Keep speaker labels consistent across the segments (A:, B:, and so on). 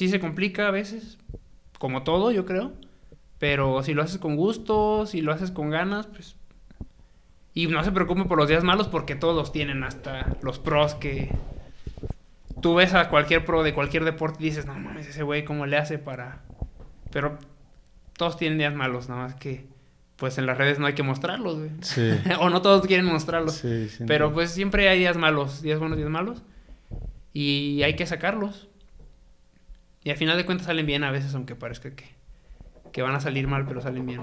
A: sí se complica a veces, como todo, yo creo. Pero si lo haces con gusto, si lo haces con ganas, pues... Y no se preocupe por los días malos porque todos tienen, hasta los pros que... Tú ves a cualquier pro de cualquier deporte y dices, no mames, ese güey, ¿cómo le hace para...? Pero todos tienen días malos, nada más que... Pues en las redes no hay que mostrarlos, güey.
B: Sí.
A: o no todos quieren mostrarlos.
B: Sí, sí,
A: Pero pues siempre hay días malos, días buenos, días malos. Y hay que sacarlos. Y al final de cuentas salen bien a veces, aunque parezca que, que van a salir mal, pero salen bien.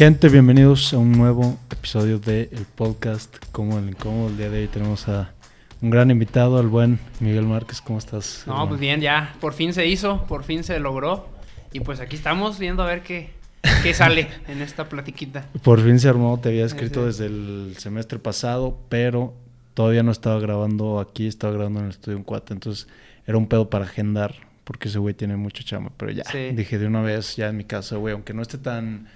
B: Gente, bienvenidos a un nuevo episodio del podcast Como el Incómodo. El día de hoy tenemos a un gran invitado, al buen Miguel Márquez. ¿Cómo estás?
A: No,
B: hermano?
A: pues bien, ya, por fin se hizo, por fin se logró. Y pues aquí estamos viendo a ver qué, qué sale en esta platiquita.
B: Por fin se armó, te había escrito desde el semestre pasado, pero todavía no estaba grabando aquí, estaba grabando en el estudio en Cuate, entonces era un pedo para agendar, porque ese güey tiene mucho chama, pero ya,
A: Sí.
B: dije de una vez ya en mi casa, güey, aunque no esté tan,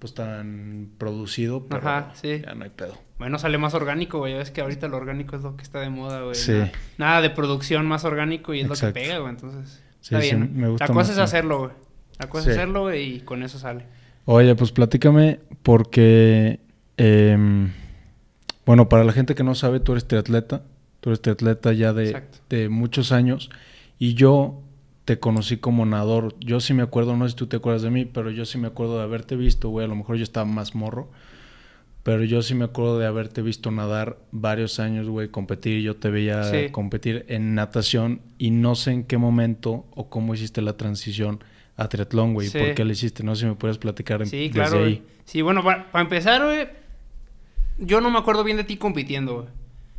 B: pues tan producido, pero
A: Ajá, sí.
B: ya no hay pedo.
A: Bueno, sale más orgánico, güey. Es que ahorita lo orgánico es lo que está de moda, güey.
B: Sí.
A: Nada, nada de producción más orgánico y es
B: Exacto.
A: lo que pega, güey. Entonces,
B: Sí,
A: está
B: sí,
A: bien.
B: me gusta
A: La cosa
B: más,
A: es
B: sí.
A: hacerlo, güey. La cosa
B: Sí.
A: es hacerlo güey, y con eso sale.
B: Oye, pues platícame, porque, em, bueno, para la gente que no sabe, tú eres triatleta, tú eres triatleta ya de,
A: Exacto.
B: de muchos años, y yo te conocí como nadador. Yo sí me acuerdo, no sé si tú te acuerdas de mí, pero yo sí me acuerdo de haberte visto, güey, a lo mejor yo estaba más morro, pero yo sí me acuerdo de haberte visto nadar varios años, güey, competir, yo te veía
A: Sí.
B: competir en natación, y no sé en qué momento o cómo hiciste la transición a triatlón, güey,
A: Sí.
B: ¿por qué le hiciste? No sé si me puedes platicar en-
A: Sí,
B: desde
A: claro,
B: ahí.
A: güey. Sí, bueno, para, empezar, güey, yo no me acuerdo bien de ti compitiendo, güey.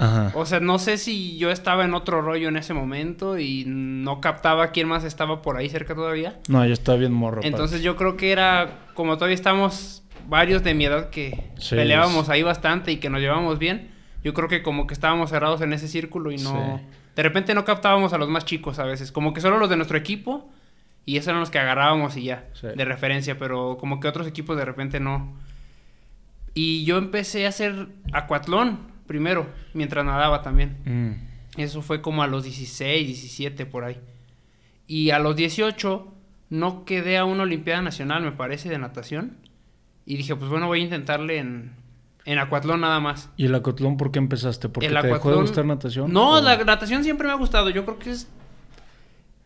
B: Ajá.
A: O sea, no sé si yo estaba en otro rollo en ese momento y no captaba quién más estaba por ahí cerca todavía.
B: No, yo estaba bien morro.
A: Entonces yo creo que era, como todavía estamos varios de mi edad que
B: Sí,
A: peleábamos
B: es-
A: ahí bastante y que nos llevábamos bien, yo creo que como que estábamos cerrados en ese círculo y no...
B: Sí.
A: De repente no captábamos a los más chicos a veces, como que solo los de nuestro equipo y esos eran los que agarrábamos y ya,
B: Sí.
A: de referencia, pero como que otros equipos de repente no. Y yo empecé a hacer acuatlón primero, mientras nadaba también.
B: Mm,
A: Eso fue como a los 16, 17 por ahí. Y a los 18 no quedé a una Olimpiada Nacional, me parece, de natación. Y dije, pues bueno, voy a intentarle en, en acuatlón nada más.
B: ¿Y el acuatlón por qué empezaste? ¿Porque
A: El
B: te dejó de
A: acuatlón-
B: gustar natación?
A: No,
B: ¿O-
A: la natación siempre me ha gustado. Yo creo que es...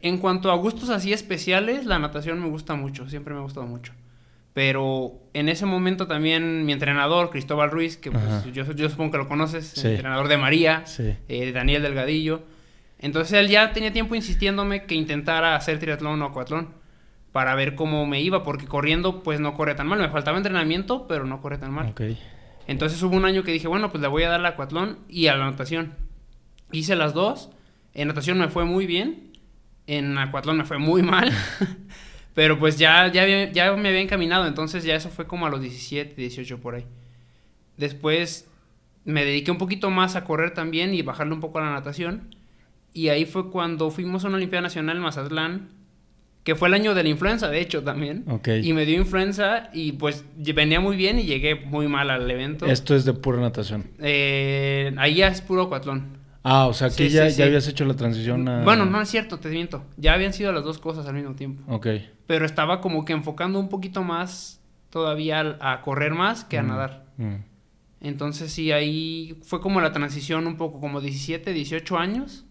A: En cuanto a gustos así especiales, la natación me gusta mucho, siempre me ha gustado mucho. Pero en ese momento también mi entrenador, Cristóbal Ruiz, que pues, yo, yo supongo que lo conoces,
B: Sí.
A: entrenador de María,
B: Sí.
A: eh, Daniel Delgadillo. Entonces él ya tenía tiempo insistiéndome que intentara hacer triatlón o acuatlón para ver cómo me iba, porque corriendo pues no corre tan mal. Me faltaba entrenamiento, pero no corre tan mal. Entonces hubo un año que dije, bueno, pues le voy a dar al acuatlón y a la natación. Hice las dos. En natación me fue muy bien. En acuatlón me fue muy mal. Pero pues ya, ya, había- ya me había encaminado. Entonces ya eso fue como a los 17, 18 por ahí. Después me dediqué un poquito más a correr también y bajarle un poco a la natación. Y ahí fue cuando fuimos a una Olimpiada Nacional en Mazatlán. Que fue el año de la influenza, de hecho, también.
B: Ok.
A: Y me dio influenza y pues venía muy bien y llegué muy mal al evento.
B: Esto es de pura natación.
A: Eh, ahí ya es puro acuatlón.
B: Ah, o sea,
A: Sí,
B: ya,
A: sí,
B: ya
A: sí.
B: habías hecho la transición a...
A: Bueno, no es cierto, te miento. Ya habían sido las dos cosas al mismo tiempo.
B: Ok.
A: Pero estaba como que enfocando un poquito más todavía a correr más que a
B: Mm,
A: nadar.
B: mm.
A: Entonces sí, ahí fue como la transición un poco como 17, 18 años.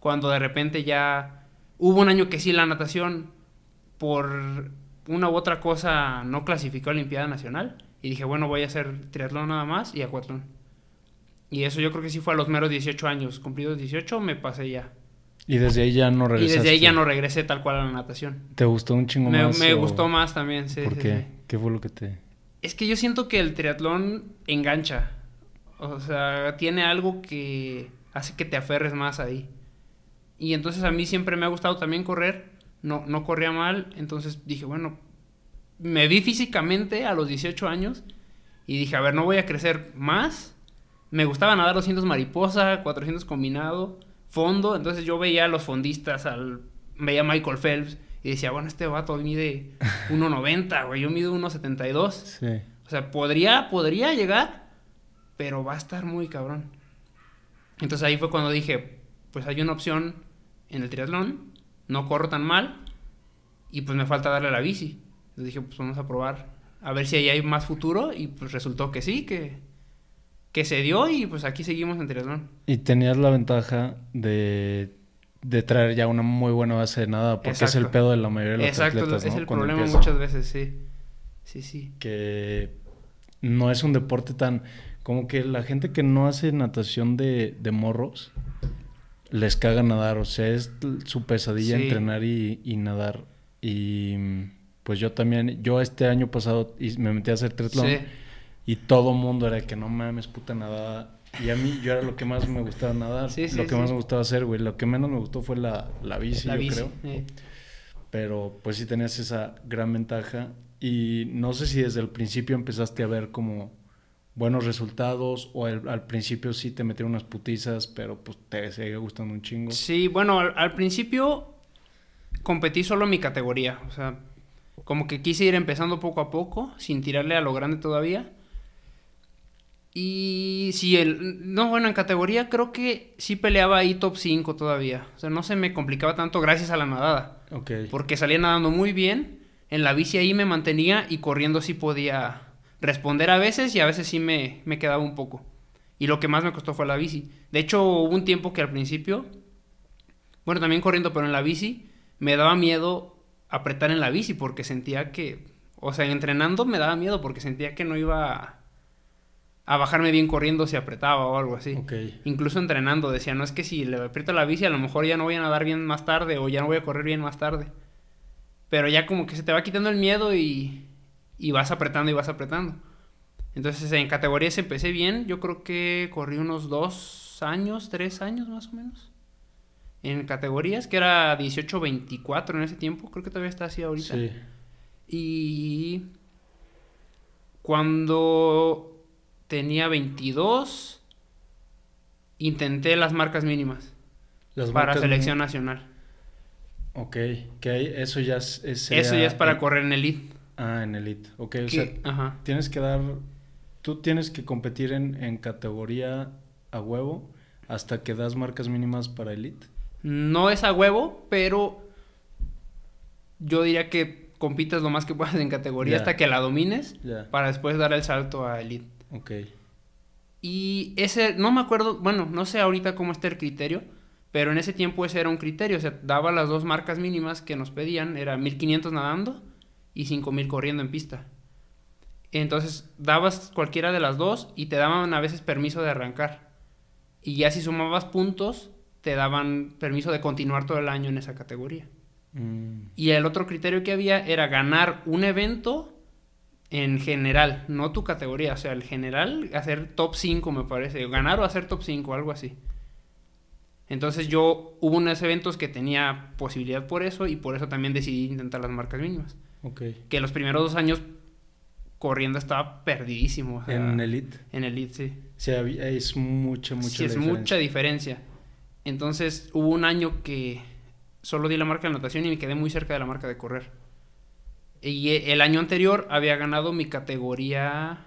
A: Cuando de repente ya hubo un año que sí la natación por una u otra cosa no clasificó a Olimpiada Nacional. Y dije, bueno, voy a hacer triatlón nada más y acuatlón. Y eso yo creo que sí fue a los meros 18 años. Cumplidos 18 me pasé ya.
B: Y desde ahí ya no
A: Y
B: regresaste.
A: desde ahí ya no regresé tal cual a la natación.
B: ¿Te gustó un chingo
A: Me,
B: más?
A: me
B: o-
A: gustó más también, sí.
B: ¿Por
A: sí,
B: qué?
A: sí.
B: ¿Qué fue lo que te...?
A: Es que yo siento que el triatlón engancha. O sea, tiene algo que hace que te aferres más ahí. Y entonces a mí siempre me ha gustado también correr. No, no corría mal. Entonces dije, bueno, me vi físicamente a los 18 años y dije, a ver, no voy a crecer más. Me gustaba nadar 200 mariposa, 400 combinado, fondo. Entonces yo veía a los fondistas, al, veía a Michael Phelps y decía, bueno, este vato mide 1,90, güey, yo mido 1,72. Sí. O sea, podría, podría llegar, pero va a estar muy cabrón. Entonces ahí fue cuando dije, pues hay una opción en el triatlón, no corro tan mal y pues me falta darle a la bici. Entonces dije, pues vamos a probar a ver si ahí hay más futuro y pues resultó que sí, que, que se dio y pues aquí seguimos en triatlón.
B: Y tenías la ventaja de, de traer ya una muy buena base de nada, porque es el pedo de la mayoría de los
A: Exacto,
B: atletas,
A: es el problema muchas veces, sí. Sí, sí.
B: Que no es un deporte tan... Como que la gente que no hace natación de, de morros les caga nadar, o sea, es su pesadilla entrenar y, y nadar. Y pues yo también, yo este año pasado me metí a hacer triatlón y todo mundo era que no mames, puta nada. Y a mí yo era lo que más me gustaba nadar, lo que más me gustaba hacer, güey. Lo que menos me gustó fue la, la bici, yo creo. Pero pues sí tenías esa gran ventaja y no sé si desde el principio empezaste a ver como buenos resultados o al principio sí te metieron unas putizas, pero pues te sigue gustando un chingo.
A: Sí, bueno, al, al principio competí solo en mi categoría, o sea, como que quise ir empezando poco a poco, sin tirarle a lo grande todavía. Y si el... No, bueno, en categoría creo que sí peleaba ahí top 5 todavía. O sea, no se me complicaba tanto gracias a la nadada.
B: Ok.
A: Porque salía nadando muy bien. En la bici ahí me mantenía y corriendo sí podía responder a veces y a veces sí me, me quedaba un poco. Y lo que más me costó fue la bici. De hecho, hubo un tiempo que al principio... Bueno, también corriendo, pero en la bici me daba miedo apretar en la bici porque sentía que, o sea, entrenando me daba miedo porque sentía que no iba a, bajarme bien corriendo si apretaba o algo así. Incluso entrenando decía, no es que si le aprieto la bici a lo mejor ya no voy a nadar bien más tarde o ya no voy a correr bien más tarde. Pero ya como que se te va quitando el miedo y, y vas apretando y vas apretando. Entonces en categorías empecé bien, yo creo que corrí unos dos años, tres años más o menos en categorías, que era 18-24 en ese tiempo, creo que todavía está así ahorita. Sí. Y cuando tenía 22, intenté las marcas mínimas para selección nacional.
B: Ok, que eso ya es...
A: eso ya es para correr en elite.
B: Ah, en elite. Ok, o sea, tienes que dar... Tú tienes que competir en, en categoría a huevo hasta que das marcas mínimas para elite.
A: No es a huevo, pero yo diría que compitas lo más que puedas en categoría hasta que la domines para después dar el salto a elite.
B: Ok.
A: Y ese, no me acuerdo, bueno, no sé ahorita cómo está el criterio, pero en ese tiempo ese era un criterio, o sea, daba las dos marcas mínimas que nos pedían, era 1500 nadando y 5000 corriendo en pista. Entonces dabas cualquiera de las dos y te daban a veces permiso de arrancar. Y ya si sumabas puntos, te daban permiso de continuar todo el año en esa categoría. Mm. Y el otro criterio que había era ganar un evento en general, no tu categoría, o sea, el general, hacer top 5 me parece, ganar o hacer top 5, algo así. Entonces yo hubo unos eventos que tenía posibilidad por eso y por eso también decidí intentar las marcas mínimas.
B: Okay.
A: Que los primeros dos años corriendo estaba perdidísimo.
B: en Elite.
A: En Elite, sí.
B: Sí, es mucha, mucha
A: sí, es mucha diferencia. Entonces hubo un año que solo di la marca de anotación y me quedé muy cerca de la marca de correr. Y e, el año anterior había ganado mi categoría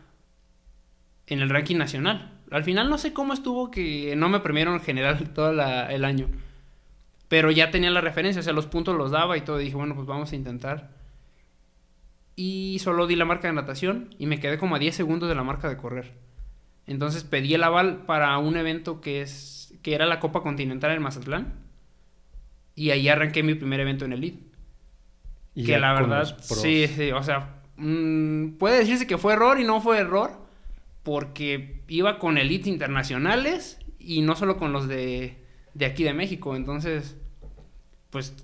A: en el ranking nacional. Al final no sé cómo estuvo que no me premiaron en general todo el año. Pero ya tenía la referencia, o sea, los puntos los daba y todo. Dije, bueno, pues vamos a intentar. Y solo di la marca de natación y me quedé como a 10 segundos de la marca de correr. Entonces pedí el aval para un evento que es que era la Copa Continental en Mazatlán. Y ahí arranqué mi primer evento en el lead. Que la verdad, sí, sí, o sea, mm, puede decirse que fue error y no fue error, porque iba con elites internacionales y no solo con los de, de aquí de México. Entonces, pues,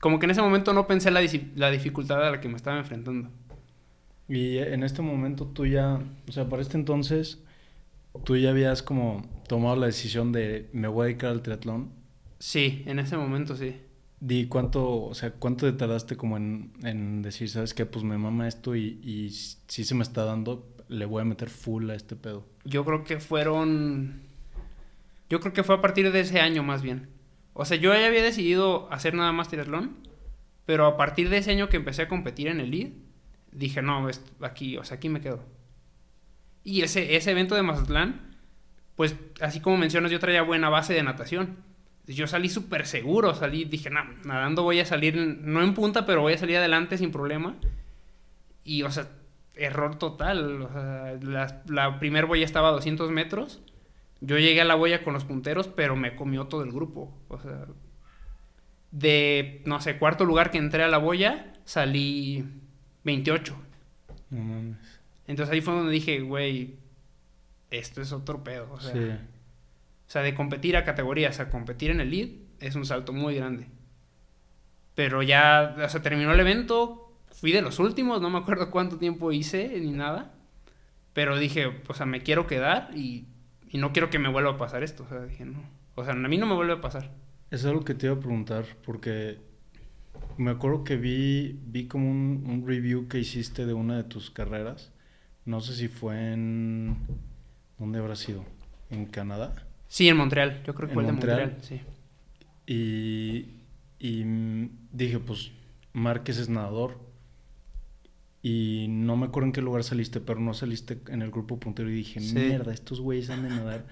A: como que en ese momento no pensé la, la dificultad a la que me estaba enfrentando.
B: Y en este momento tú ya, o sea, para este entonces, tú ya habías como tomado la decisión de me voy a dedicar al triatlón?
A: Sí, en ese momento sí.
B: Di cuánto, o sea, cuánto te tardaste como en, en decir, sabes qué, pues me mama esto y, y si se me está dando, le voy a meter full a este pedo.
A: Yo creo que fueron. Yo creo que fue a partir de ese año más bien. O sea, yo ya había decidido hacer nada más triatlón, pero a partir de ese año que empecé a competir en el lead, dije, no, aquí, o sea, aquí me quedo. Y ese, ese evento de Mazatlán, pues así como mencionas, yo traía buena base de natación. Yo salí súper seguro, salí, dije, no, nadando voy a salir, no en punta, pero voy a salir adelante sin problema. Y, o sea, error total. O sea, la, la primera boya estaba a 200 metros. Yo llegué a la boya con los punteros, pero me comió todo el grupo. O sea, de, no sé, cuarto lugar que entré a la boya, salí 28. No mames. Entonces ahí fue donde dije, güey, esto es otro pedo. O sea, sí. O sea, de competir a categorías a competir en el lead es un salto muy grande. Pero ya, o sea, terminó el evento, fui de los últimos, no me acuerdo cuánto tiempo hice ni nada. Pero dije, o sea, me quiero quedar y, y no quiero que me vuelva a pasar esto. O sea, dije, no. O sea, a mí no me vuelve a pasar.
B: Es algo que te iba a preguntar, porque me acuerdo que vi, vi como un, un, review que hiciste de una de tus carreras. No sé si fue en... ¿Dónde habrá sido? ¿En Canadá?
A: Sí, en Montreal. Yo creo que fue el de Montreal, sí.
B: Y, y dije, pues, Márquez es nadador. Y no me acuerdo en qué lugar saliste, pero no saliste en el grupo puntero. Y dije, mierda, estos güeyes han de nadar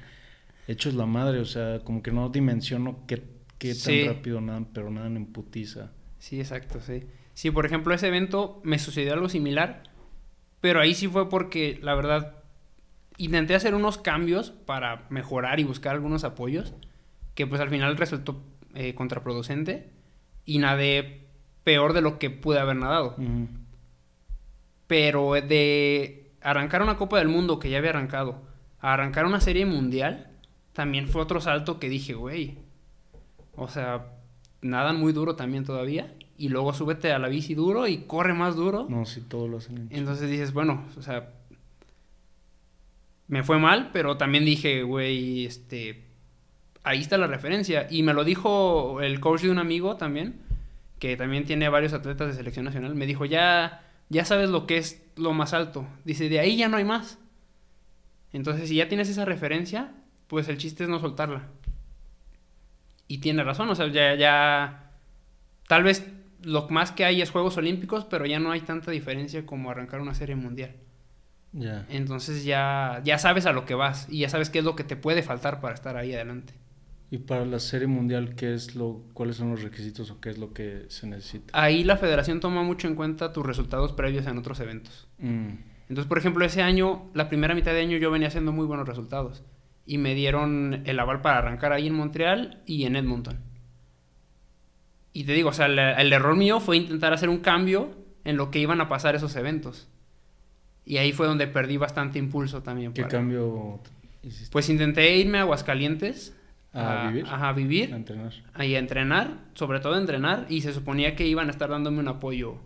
B: hechos la madre. O sea, como que no dimensiono qué, qué tan rápido nadan, pero nadan en putiza.
A: Sí, exacto, sí. Sí, por ejemplo, ese evento me sucedió algo similar, pero ahí sí fue porque, la verdad, intenté hacer unos cambios para mejorar y buscar algunos apoyos, que pues al final resultó eh, contraproducente y nadé peor de lo que pude haber nadado. Pero de arrancar una Copa del Mundo que ya había arrancado, a arrancar una serie mundial, también fue otro salto que dije, güey, o sea, nadan muy duro también todavía. Y luego súbete a la bici duro y corre más duro.
B: No, si todo lo hacen.
A: Entonces dices, bueno, o sea, me fue mal, pero también dije, güey, este, ahí está la referencia. Y me lo dijo el coach de un amigo también, que también tiene varios atletas de selección nacional. Me dijo, ya, ya sabes lo que es lo más alto. Dice, de ahí ya no hay más. Entonces, si ya tienes esa referencia, pues el chiste es no soltarla. Y tiene razón, o sea, ya, ya, tal vez lo más que hay es Juegos Olímpicos, pero ya no hay tanta diferencia como arrancar una serie mundial. Entonces ya, ya sabes a lo que vas y ya sabes qué es lo que te puede faltar para estar ahí adelante.
B: ¿Y para la serie mundial qué es lo, cuáles son los requisitos o qué es lo que se necesita?
A: Ahí la federación toma mucho en cuenta tus resultados previos en otros eventos. Mm. Entonces, por ejemplo, ese año, la primera mitad de año yo venía haciendo muy buenos resultados y me dieron el aval para arrancar ahí en Montreal y en Edmonton. Y te digo, o sea, el, error mío fue intentar hacer un cambio en lo que iban a pasar esos eventos. Y ahí fue donde perdí bastante impulso también.
B: ¿Qué cambio
A: hiciste? Pues intenté irme a Aguascalientes.
B: ¿A, vivir?
A: A, vivir.
B: A entrenar.
A: Ahí a entrenar, sobre todo a entrenar. Y se suponía que iban a estar dándome un apoyo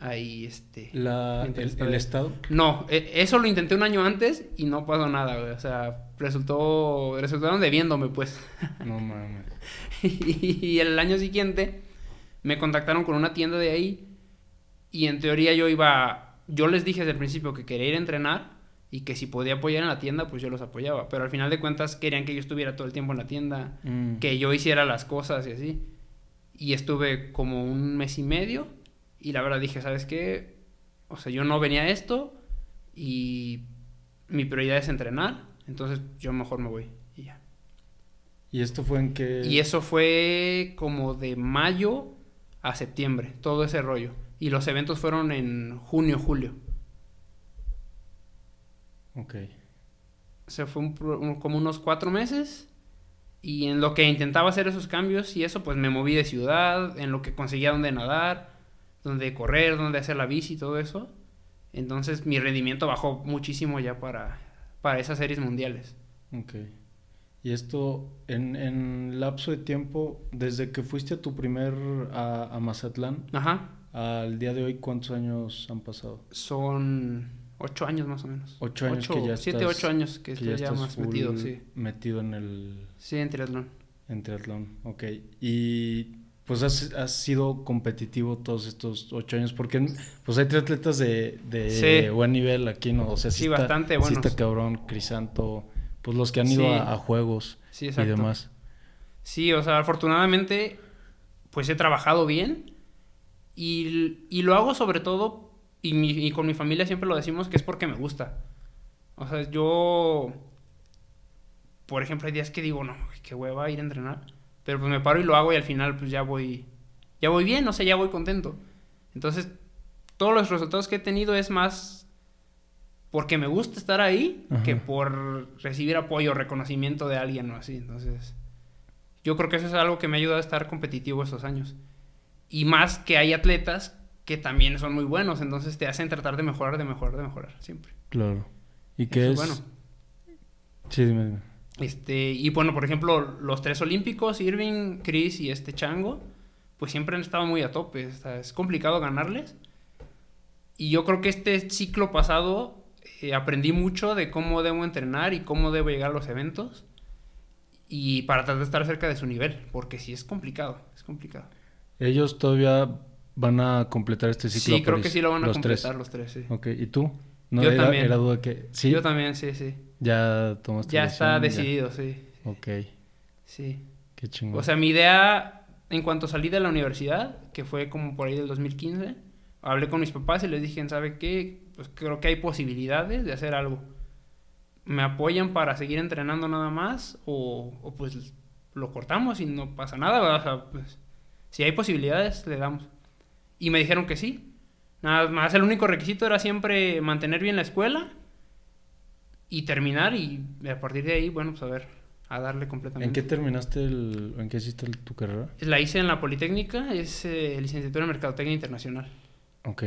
A: ahí, este...
B: La, el, Estado?
A: No, e, eso lo intenté un año antes y no pasó nada, O sea, resultó, resultaron debiéndome, pues.
B: No mames.
A: y, el año siguiente me contactaron con una tienda de ahí y en teoría yo iba, yo les dije desde el principio que quería ir a entrenar y que si podía apoyar en la tienda, pues yo los apoyaba. Pero al final de cuentas querían que yo estuviera todo el tiempo en la tienda, mm. que yo hiciera las cosas y así. Y estuve como un mes y medio y la verdad dije, ¿sabes qué? O sea, yo no venía a esto y mi prioridad es entrenar entonces yo mejor me voy y ya.
B: ¿Y esto fue en qué?
A: Y eso fue como de mayo a septiembre, todo ese rollo. Y los eventos fueron en junio, julio.
B: Ok.
A: Se fue como unos cuatro meses. Y en lo que intentaba hacer esos cambios y eso, pues me moví de ciudad, en lo que conseguía donde nadar, donde correr, donde hacer la bici y todo eso. Entonces mi rendimiento bajó muchísimo ya para para esas series mundiales.
B: Ok. Y esto, en, en lapso de tiempo, desde que fuiste a tu primer, a, Mazatlán,
A: Ajá.
B: Al día de hoy, ¿cuántos años han pasado?
A: Son ocho años más o menos.
B: Ocho años que ya
A: Siete, ocho años que, estoy ya, más metido, sí.
B: Metido en el...
A: Sí, en triatlón.
B: En triatlón, ok. Y pues has, has, sido competitivo todos estos ocho años, porque pues hay tres atletas de, de buen nivel aquí, ¿no? O sea,
A: sí, bastante bueno.
B: Sí está cabrón, Crisanto, pues los que han ido a, juegos y demás.
A: Sí, o sea, afortunadamente, pues he trabajado bien y, y lo hago sobre todo, y, mi, y con mi familia siempre lo decimos, que es porque me gusta. O sea, yo, por ejemplo, hay días que digo, no, qué hueva ir a entrenar pero pues me paro y lo hago y al final pues ya voy, ya voy bien, o sea, ya voy contento. Entonces, todos los resultados que he tenido es más porque me gusta estar ahí que por recibir apoyo o reconocimiento de alguien o así. Entonces, yo creo que eso es algo que me ha ayudado a estar competitivo estos años. Y más que hay atletas que también son muy buenos, entonces te hacen tratar de mejorar, de mejorar, de mejorar, siempre.
B: Claro. ¿Y qué es? Bueno. Sí, dime.
A: Este, y bueno, por ejemplo, los tres olímpicos, Irving, Chris y este Chango, pues siempre han estado muy a tope. es complicado ganarles. Y yo creo que este ciclo pasado eh, aprendí mucho de cómo debo entrenar y cómo debo llegar a los eventos. Y para tratar de estar cerca de su nivel, porque sí es complicado, es complicado.
B: Ellos todavía van a completar este ciclo.
A: Sí, creo que sí lo van a completar los tres, sí.
B: Ok, ¿y tú?
A: No, yo también.
B: Era duda que... ¿Sí?
A: Yo también, sí, sí.
B: Ya tomaste
A: Ya está decidido, sí.
B: Ok.
A: Sí.
B: Qué chingón.
A: O sea, mi idea, en cuanto salí de la universidad, que fue como por ahí del 2015, hablé con mis papás y les dije, ¿sabe qué? Pues creo que hay posibilidades de hacer algo. ¿Me apoyan para seguir entrenando nada más? O, o pues lo cortamos y no pasa nada. O sea, pues, si hay posibilidades, le damos. Y me dijeron que sí. Nada más, el único requisito era siempre mantener bien la escuela y terminar y a partir de ahí, bueno, pues a ver, a darle completamente.
B: ¿En qué terminaste el, en qué hiciste tu carrera?
A: La hice en la Politécnica, es eh, licenciatura en Mercadotecnia Internacional.
B: Ok.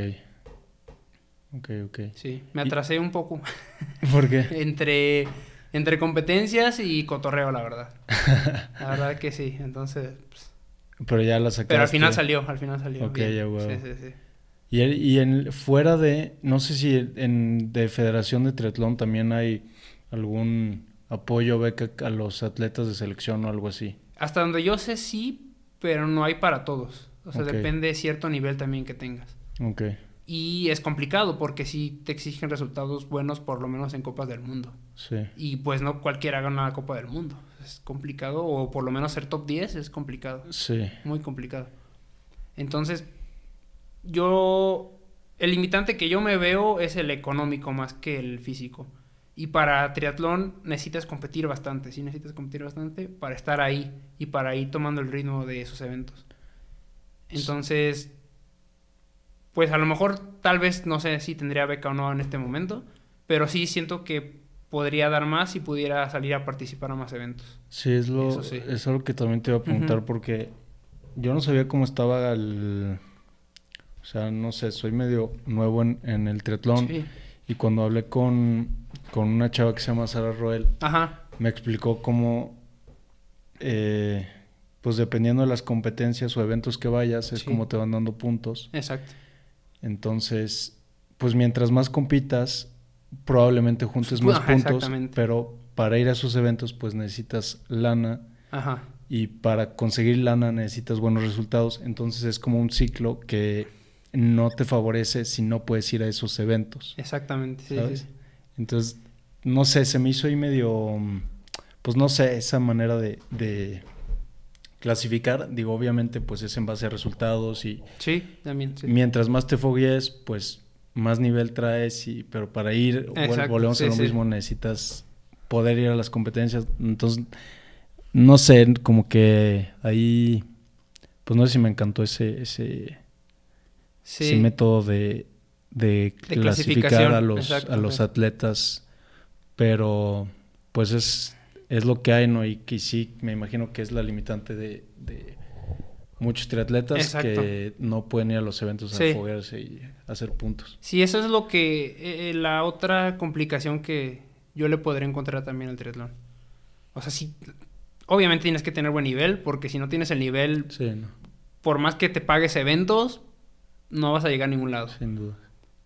B: Ok, ok.
A: Sí, me atrasé un poco.
B: ¿Por qué?
A: entre, entre competencias y cotorreo, la verdad. la verdad que sí, entonces... Pues
B: Pero ya la sacaste.
A: Pero al final salió, al final salió.
B: Ok, ya, Sí, sí, sí. Y, y en, fuera de, no sé si en de Federación de Triatlón también hay algún apoyo, beca a los atletas de selección o algo así.
A: Hasta donde yo sé sí, pero no hay para todos. O sea, depende de cierto nivel también que tengas.
B: Ok.
A: Y es complicado porque sí te exigen resultados buenos por lo menos en Copas del Mundo.
B: Sí.
A: Y pues no cualquiera gana la Copa del Mundo. Es complicado. O por lo menos ser top 10 es complicado.
B: Sí.
A: Muy complicado. Entonces, yo, el limitante que yo me veo es el económico más que el físico. Y para triatlón necesitas competir bastante, sí necesitas competir bastante para estar ahí y para ir tomando el ritmo de esos eventos. Entonces, pues a lo mejor tal vez no sé si tendría beca o no en este momento, pero sí siento que podría dar más si pudiera salir a participar a más eventos.
B: Sí, es lo es algo que también te iba a preguntar porque yo no sabía cómo estaba el o sea, no sé, soy medio nuevo en, el triatlón. Y cuando hablé con, una chava que se llama Sara Roel, me explicó cómo, eh, pues dependiendo de las competencias o eventos que vayas, es como te van dando puntos.
A: Exacto.
B: Entonces, pues mientras más compitas, probablemente juntes más puntos, pero para ir a esos eventos, pues necesitas lana.
A: Ajá.
B: Y para conseguir lana necesitas buenos resultados. Entonces es como un ciclo que no te favorece si no puedes ir a esos eventos.
A: Exactamente, sí, sí,
B: Entonces, no sé, se me hizo ahí medio, pues no sé, esa manera de, clasificar, digo, obviamente, pues es en base a resultados y...
A: Sí, también, sí.
B: Mientras más te foguees, pues más nivel traes, y, pero para ir, volvemos a lo mismo, necesitas poder ir a las competencias. Entonces, no sé, como que ahí, pues no sé si me encantó ese, ese, ese método de, de, clasificar a los, a los atletas, pero pues es, es lo que hay, ¿no? Y que sí, me imagino que es la limitante de, de muchos triatletas que no pueden ir a los eventos a foguearse y hacer puntos.
A: Sí, eso es lo que, eh, eh, la otra complicación que yo le podría encontrar también al triatlón. O sea, sí, obviamente tienes que tener buen nivel, porque si no tienes el nivel, por más que te pagues eventos, no vas a llegar a ningún lado.
B: Sin duda.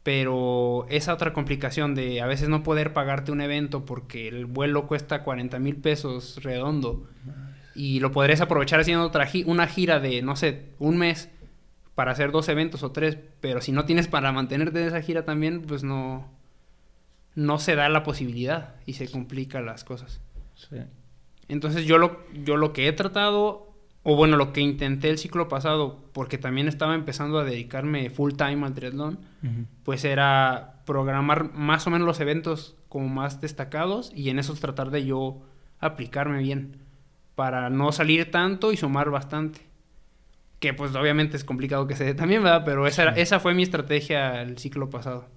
A: Pero esa otra complicación de a veces no poder pagarte un evento porque el vuelo cuesta 40 mil pesos redondo Y lo podrías aprovechar haciendo otra una gira de, no sé, un mes para hacer dos eventos o tres, pero si no tienes para mantenerte en esa gira también, pues no, no se da la posibilidad y se complican las cosas. Sí. Entonces yo lo, yo lo que he tratado, o bueno, lo que intenté el ciclo pasado, porque también estaba empezando a dedicarme full time al triatlón, pues era programar más o menos los eventos como más destacados y en esos tratar de yo aplicarme bien para no salir tanto y sumar bastante. Que pues obviamente es complicado que se dé también, ¿verdad? Pero esa, esa fue mi estrategia el ciclo pasado.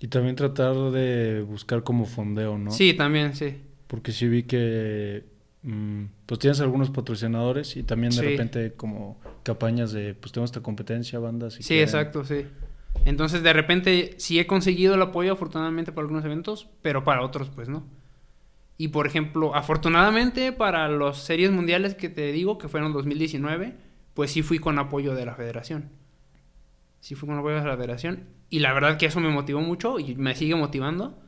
B: Y también tratar de buscar como fondeo, ¿no?
A: Sí, también, sí.
B: Porque sí vi que mm, pues tienes algunos patrocinadores y también de repente como campañas de pues tengo esta competencia, bandas.
A: sí, exacto, sí. Entonces de repente sí he conseguido el apoyo afortunadamente para algunos eventos, pero para otros pues no. Y por ejemplo, afortunadamente para las series mundiales que te digo, que fueron 2019, pues sí fui con apoyo de la federación. Sí fui con apoyo de la federación. Y la verdad que eso me motivó mucho y me sigue motivando.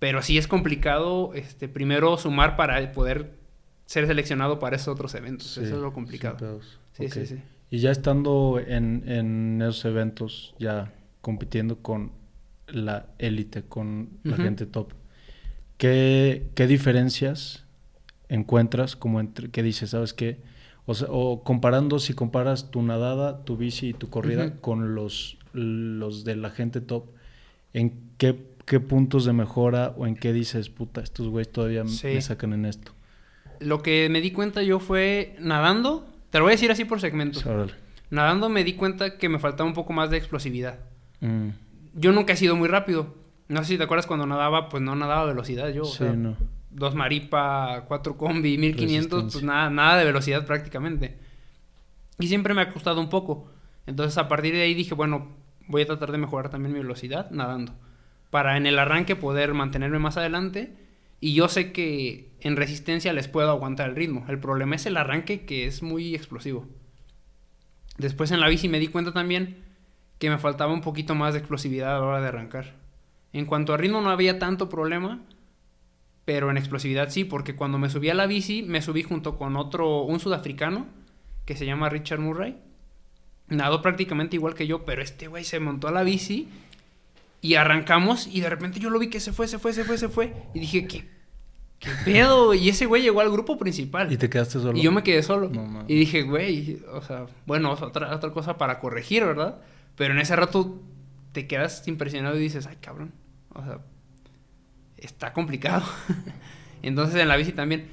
A: Pero sí es complicado, este, primero sumar para poder ser seleccionado para esos otros eventos. eso es lo complicado.
B: Sí, sí, sí. Y ya estando en, en esos eventos, ya compitiendo con la élite, con la gente top, ¿Qué, ¿Qué, diferencias encuentras como entre, que dices, sabes qué? O, sea, o comparando, si comparas tu nadada, tu bici y tu corrida con los, los de la gente top, ¿en qué, qué, puntos de mejora o en qué dices, puta, estos güeyes todavía me sacan en esto?
A: Lo que me di cuenta yo fue nadando, te lo voy a decir así por segmentos. Nadando me di cuenta que me faltaba un poco más de explosividad. Mm. Yo nunca he sido muy rápido no sé si te acuerdas cuando nadaba, pues no nadaba a velocidad yo. Sí, no. Dos maripa, cuatro combi, 1500, pues nada, nada de velocidad prácticamente. Y siempre me ha costado un poco. Entonces a partir de ahí dije, bueno, voy a tratar de mejorar también mi velocidad nadando. Para en el arranque poder mantenerme más adelante. Y yo sé que en resistencia les puedo aguantar el ritmo. El problema es el arranque que es muy explosivo. Después en la bici me di cuenta también que me faltaba un poquito más de explosividad a la hora de arrancar. En cuanto a ritmo no había tanto problema, pero en explosividad sí, porque cuando me subí a la bici, me subí junto con otro, un sudafricano, que se llama Richard Murray. Nadó prácticamente igual que yo, pero este güey se montó a la bici y arrancamos y de repente yo lo vi que se fue, se fue, se fue, se fue. Y dije, ¿qué, qué pedo? Y ese güey llegó al grupo principal.
B: ¿Y te quedaste solo?
A: Y yo me quedé solo. y dije, güey, o sea, bueno, otra, otra cosa para corregir, ¿verdad? Pero en ese rato te quedas impresionado y dices, ay, cabrón. O sea, está complicado. Entonces en la bici también.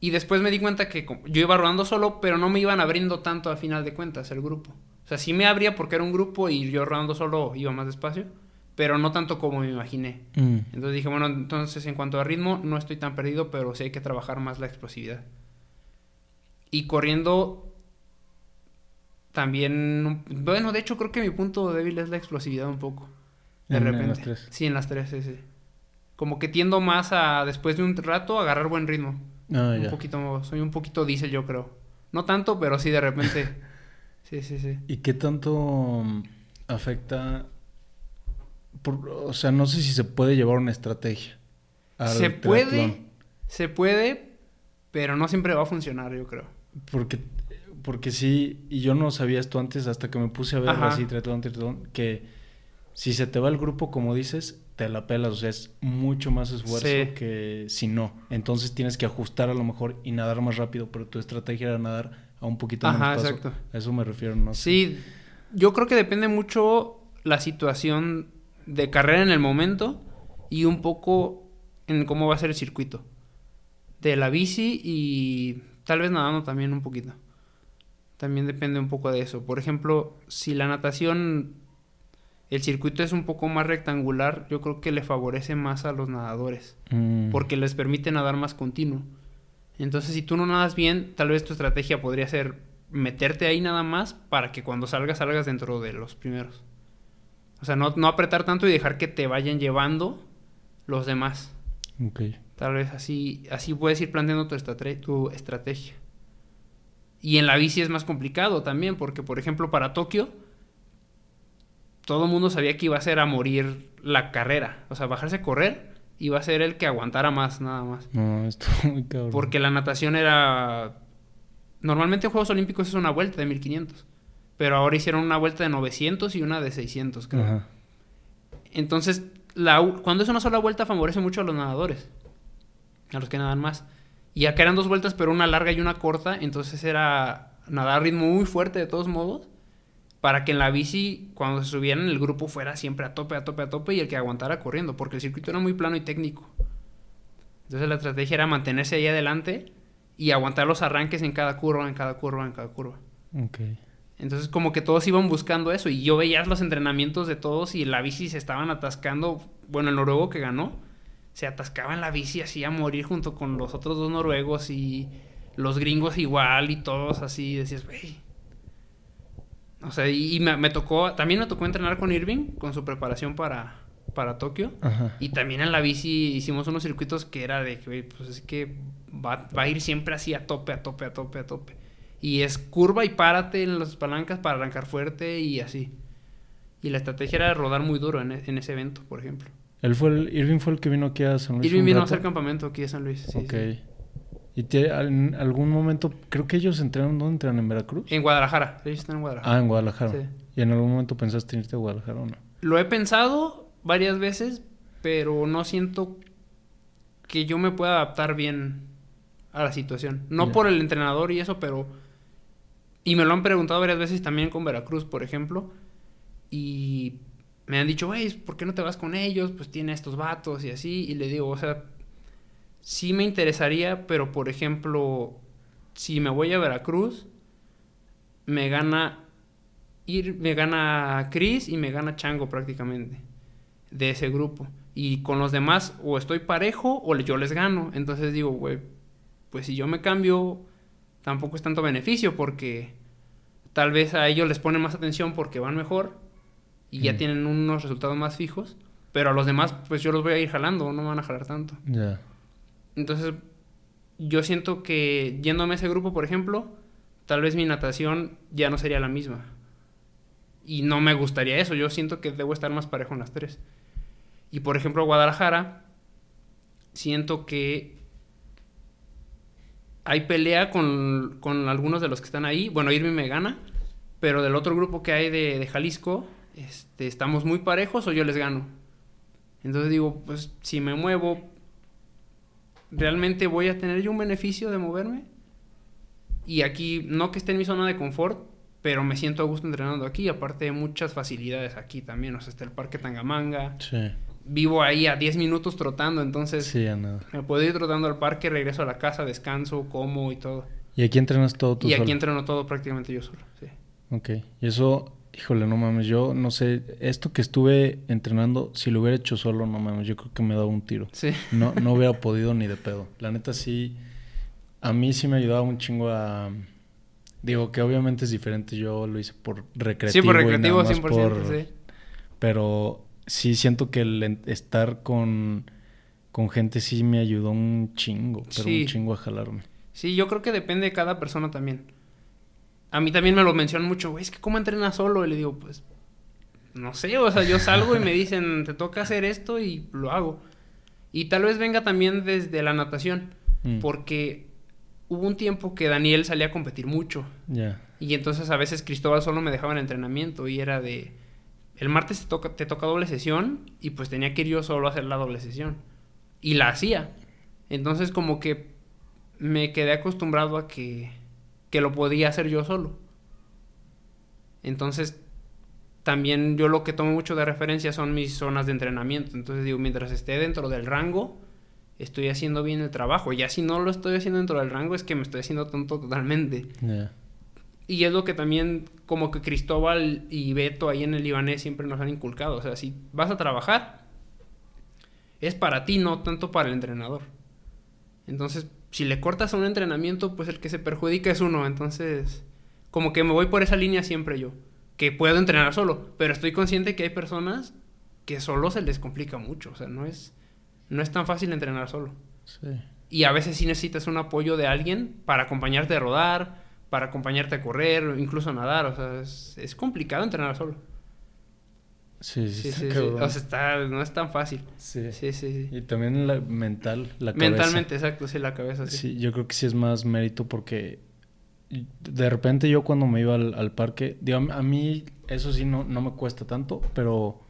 A: Y después me di cuenta que yo iba rodando solo, pero no me iban abriendo tanto a final de cuentas el grupo. O sea, sí me abría porque era un grupo y yo rodando solo iba más despacio, pero no tanto como me imaginé. Mm. Entonces dije, bueno, entonces en cuanto a ritmo no estoy tan perdido, pero sí hay que trabajar más la explosividad. Y corriendo también, bueno, de hecho creo que mi punto débil es la explosividad un poco. De repente. En las tres. Sí, en las tres, sí, sí. Como que tiendo más a, después de un rato, agarrar buen ritmo. Ah, un poquito, soy un poquito diésel, yo creo. No tanto, pero sí de repente. sí, sí, sí.
B: ¿Y qué tanto mm, afecta? o sea, no sé si se puede llevar una estrategia.
A: se puede, se puede, pero no siempre va a funcionar, yo creo.
B: Porque porque sí, y yo no sabía esto antes hasta que me puse a ver así, triatlón, triatlón, que si se te va el grupo, como dices, te la pelas, o sea, es mucho más esfuerzo que si no. Entonces tienes que ajustar a lo mejor y nadar más rápido, pero tu estrategia era nadar a un poquito más paso. Exacto. A eso me refiero, ¿no?
A: Sí, yo creo que depende mucho la situación de carrera en el momento y un poco en cómo va a ser el circuito. De la bici y tal vez nadando también un poquito. También depende un poco de eso. Por ejemplo, si la natación, el circuito es un poco más rectangular, yo creo que le favorece más a los nadadores. Mm. Porque les permite nadar más continuo. Entonces, si tú no nadas bien, tal vez tu estrategia podría ser meterte ahí nada más para que cuando salgas, salgas dentro de los primeros. O sea, no, no apretar tanto y dejar que te vayan llevando los demás. Okay. Tal vez así, así puedes ir planteando tu, tu estrategia. Y en la bici es más complicado también, porque por ejemplo para Tokio, todo el mundo sabía que iba a ser a morir la carrera. O sea, bajarse a correr iba a ser el que aguantara más, nada más.
B: No, esto muy cabrón.
A: Porque la natación era Normalmente en Juegos Olímpicos es una vuelta de 1500. Pero ahora hicieron una vuelta de 900 y una de 600, creo.
B: Ajá.
A: Entonces, la, cuando es una sola vuelta favorece mucho a los nadadores. A los que nadan más. Y acá eran dos vueltas, pero una larga y una corta. Entonces era nadar a ritmo muy fuerte de todos modos. Para que en la bici, cuando se subieran, el grupo fuera siempre a tope, a tope, a tope. Y el que aguantara corriendo. Porque el circuito era muy plano y técnico. Entonces la estrategia era mantenerse ahí adelante. Y aguantar los arranques en cada curva, en cada curva, en cada curva.
B: Ok.
A: Entonces como que todos iban buscando eso y yo veía los entrenamientos de todos y la bici se estaban atascando, bueno, el noruego que ganó se atascaba en la bici así a morir junto con los otros dos noruegos y los gringos igual y todos así, decías, güey. O sea, y, me, me tocó, también me tocó entrenar con Irving con su preparación para, para Tokio.
B: Ajá.
A: Y también en la bici hicimos unos circuitos que era de que, pues es que va, va a ir siempre así a tope, a tope, a tope, a tope. Y es curva y párate en las palancas para arrancar fuerte y así. Y la estrategia era rodar muy duro en, e- en ese evento, por ejemplo.
B: Él fue el, Irving fue el que vino aquí a San Luis.
A: Irving vino a hacer campamento aquí de San Luis. sí,
B: ok.
A: sí.
B: ¿Y te, en algún momento, creo que ellos entrenan, ¿dónde entrenan? ¿En Veracruz?
A: En Guadalajara. Ellos están en Guadalajara.
B: Ah, en Guadalajara.
A: Sí.
B: ¿Y en algún momento pensaste en irte a Guadalajara o no?
A: Lo he pensado varias veces, pero no siento que yo me pueda adaptar bien a la situación. No por el entrenador y eso, pero... Y me lo han preguntado varias veces también con Veracruz, por ejemplo. Y me han dicho, güey, ¿por qué no te vas con ellos? Pues tiene estos vatos y así. Y le digo, o sea, sí me interesaría, pero por ejemplo, si me voy a Veracruz, me gana ir, me gana Chris y me gana Chango prácticamente de ese grupo. Y con los demás o estoy parejo o yo les gano. Entonces digo, güey, pues si yo me cambio, tampoco es tanto beneficio porque tal vez a ellos les ponen más atención porque van mejor y ya
B: Mm.
A: tienen unos resultados más fijos. Pero a los demás, pues yo los voy a ir jalando, no me van a jalar tanto.
B: Ya.
A: Entonces, yo siento que yéndome a ese grupo, por ejemplo, tal vez mi natación ya no sería la misma. Y no me gustaría eso. Yo siento que debo estar más parejo en las tres. Y por ejemplo, Guadalajara, siento que hay pelea con, con algunos de los que están ahí. Bueno, Irving me gana, pero del otro grupo que hay de, de Jalisco, este, estamos muy parejos o yo les gano. Entonces digo, pues si me muevo, ¿realmente voy a tener yo un beneficio de moverme? Y aquí, no que esté en mi zona de confort, pero me siento a gusto entrenando aquí. Aparte de muchas facilidades aquí también. O sea, está el Parque Tangamanga.
B: Sí.
A: Vivo ahí a 10 minutos trotando, entonces
B: Sí, nada.
A: me puedo ir trotando al parque, regreso a la casa, descanso, como y todo.
B: ¿Y aquí entrenas todo tú
A: y aquí entreno todo prácticamente yo solo. Sí.
B: Ok. Y eso, híjole, no mames, yo no sé, esto que estuve entrenando, si lo hubiera hecho solo, no mames, yo creo que me daba un tiro.
A: Sí.
B: No, no hubiera podido ni de pedo. La neta sí, a mí sí me ayudaba un chingo a... Digo que obviamente es diferente, yo lo hice por recreativo.
A: Sí, por
B: y
A: recreativo,
B: nada más
A: 100%.
B: por-
A: Sí.
B: Pero sí siento que el estar con, con gente sí me ayudó un chingo, pero
A: Sí.
B: un chingo a jalarme.
A: Sí, yo creo que depende de cada persona también. A mí también me lo mencionan mucho, güey, es que ¿cómo entrenas solo? Y le digo, pues, no sé, o sea, yo salgo y me dicen, te toca hacer esto y lo hago. Y tal vez venga también desde la natación,
B: Mm,
A: porque hubo un tiempo que Daniel salía a competir mucho.
B: Ya.
A: Y entonces a veces Cristóbal solo me dejaba en entrenamiento y era de, el martes te toca, te toca doble sesión y pues tenía que ir yo solo a hacer la doble sesión. Y la hacía. Entonces como que me quedé acostumbrado a que, que lo podía hacer yo solo. Entonces también yo lo que tomo mucho de referencia son mis zonas de entrenamiento. Entonces digo, mientras esté dentro del rango, estoy haciendo bien el trabajo. Ya si no lo estoy haciendo dentro del rango es que me estoy haciendo tonto totalmente. Y es lo que también como que Cristóbal y Beto ahí en el Libanés siempre nos han inculcado. O sea, si vas a trabajar, es para ti, no tanto para el entrenador. Entonces, si le cortas a un entrenamiento, pues el que se perjudica es uno. Entonces, como que me voy por esa línea siempre yo. Que puedo entrenar solo, pero estoy consciente que hay personas que solo se les complica mucho. O sea, no es, no es tan fácil entrenar solo.
B: Sí.
A: Y a veces sí necesitas un apoyo de alguien para acompañarte a rodar, para acompañarte a correr, incluso a nadar. O sea, es, es complicado entrenar solo.
B: Sí, sí,
A: Sí,
B: está.
A: O sea, está, no es tan fácil.
B: Sí.
A: Sí, sí, sí.
B: Y también la mental, la cabeza.
A: Mentalmente, exacto, sí, la cabeza, sí.
B: Sí, yo creo que sí es más mérito porque de repente yo cuando me iba al, parque, digo, a mí eso sí no, no me cuesta tanto, pero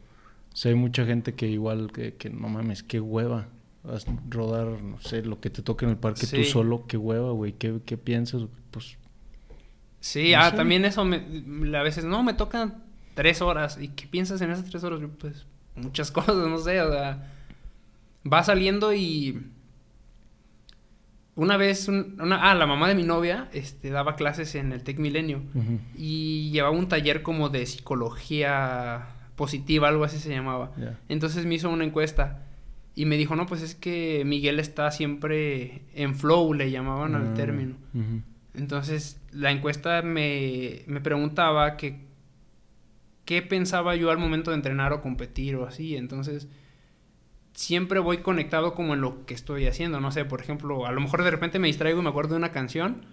B: sé hay mucha gente que igual que, que no mames, qué hueva. rodar, no sé, lo que te toque en el parque tú solo, qué hueva, güey, ¿Qué, ¿qué, piensas? Pues...
A: Sí, ah, también eso me, a veces, no, me tocan tres horas. ¿Y qué piensas en esas tres horas? Pues muchas cosas, no sé, o sea, va saliendo y una vez, una, ah, la mamá de mi novia este, daba clases en el Tec Milenio y llevaba un taller como de psicología positiva, algo así se llamaba. Entonces me hizo una encuesta y me dijo, no, pues es que Miguel está siempre en flow, le llamaban al ah, término. Entonces la encuesta me, me preguntaba que qué pensaba yo al momento de entrenar o competir o así. Entonces siempre voy conectado como en lo que estoy haciendo. No sé, por ejemplo, a lo mejor de repente me distraigo y me acuerdo de una canción,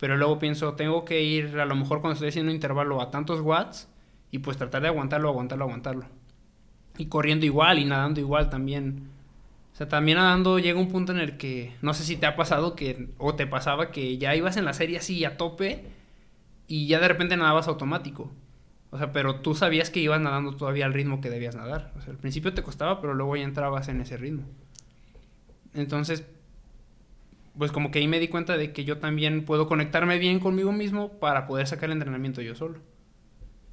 A: pero luego pienso, tengo que ir a lo mejor cuando estoy haciendo un intervalo a tantos watts y pues tratar de aguantarlo, aguantarlo, aguantarlo. Y corriendo igual y nadando igual también. O sea, también nadando llega un punto en el que, no sé si te ha pasado que, o te pasaba que ya ibas en la serie así a tope y ya de repente nadabas automático. O sea, pero tú sabías que ibas nadando todavía al ritmo que debías nadar. O sea, al principio te costaba, pero luego ya entrabas en ese ritmo. Entonces, pues como que ahí me di cuenta de que yo también puedo conectarme bien conmigo mismo para poder sacar el entrenamiento yo solo.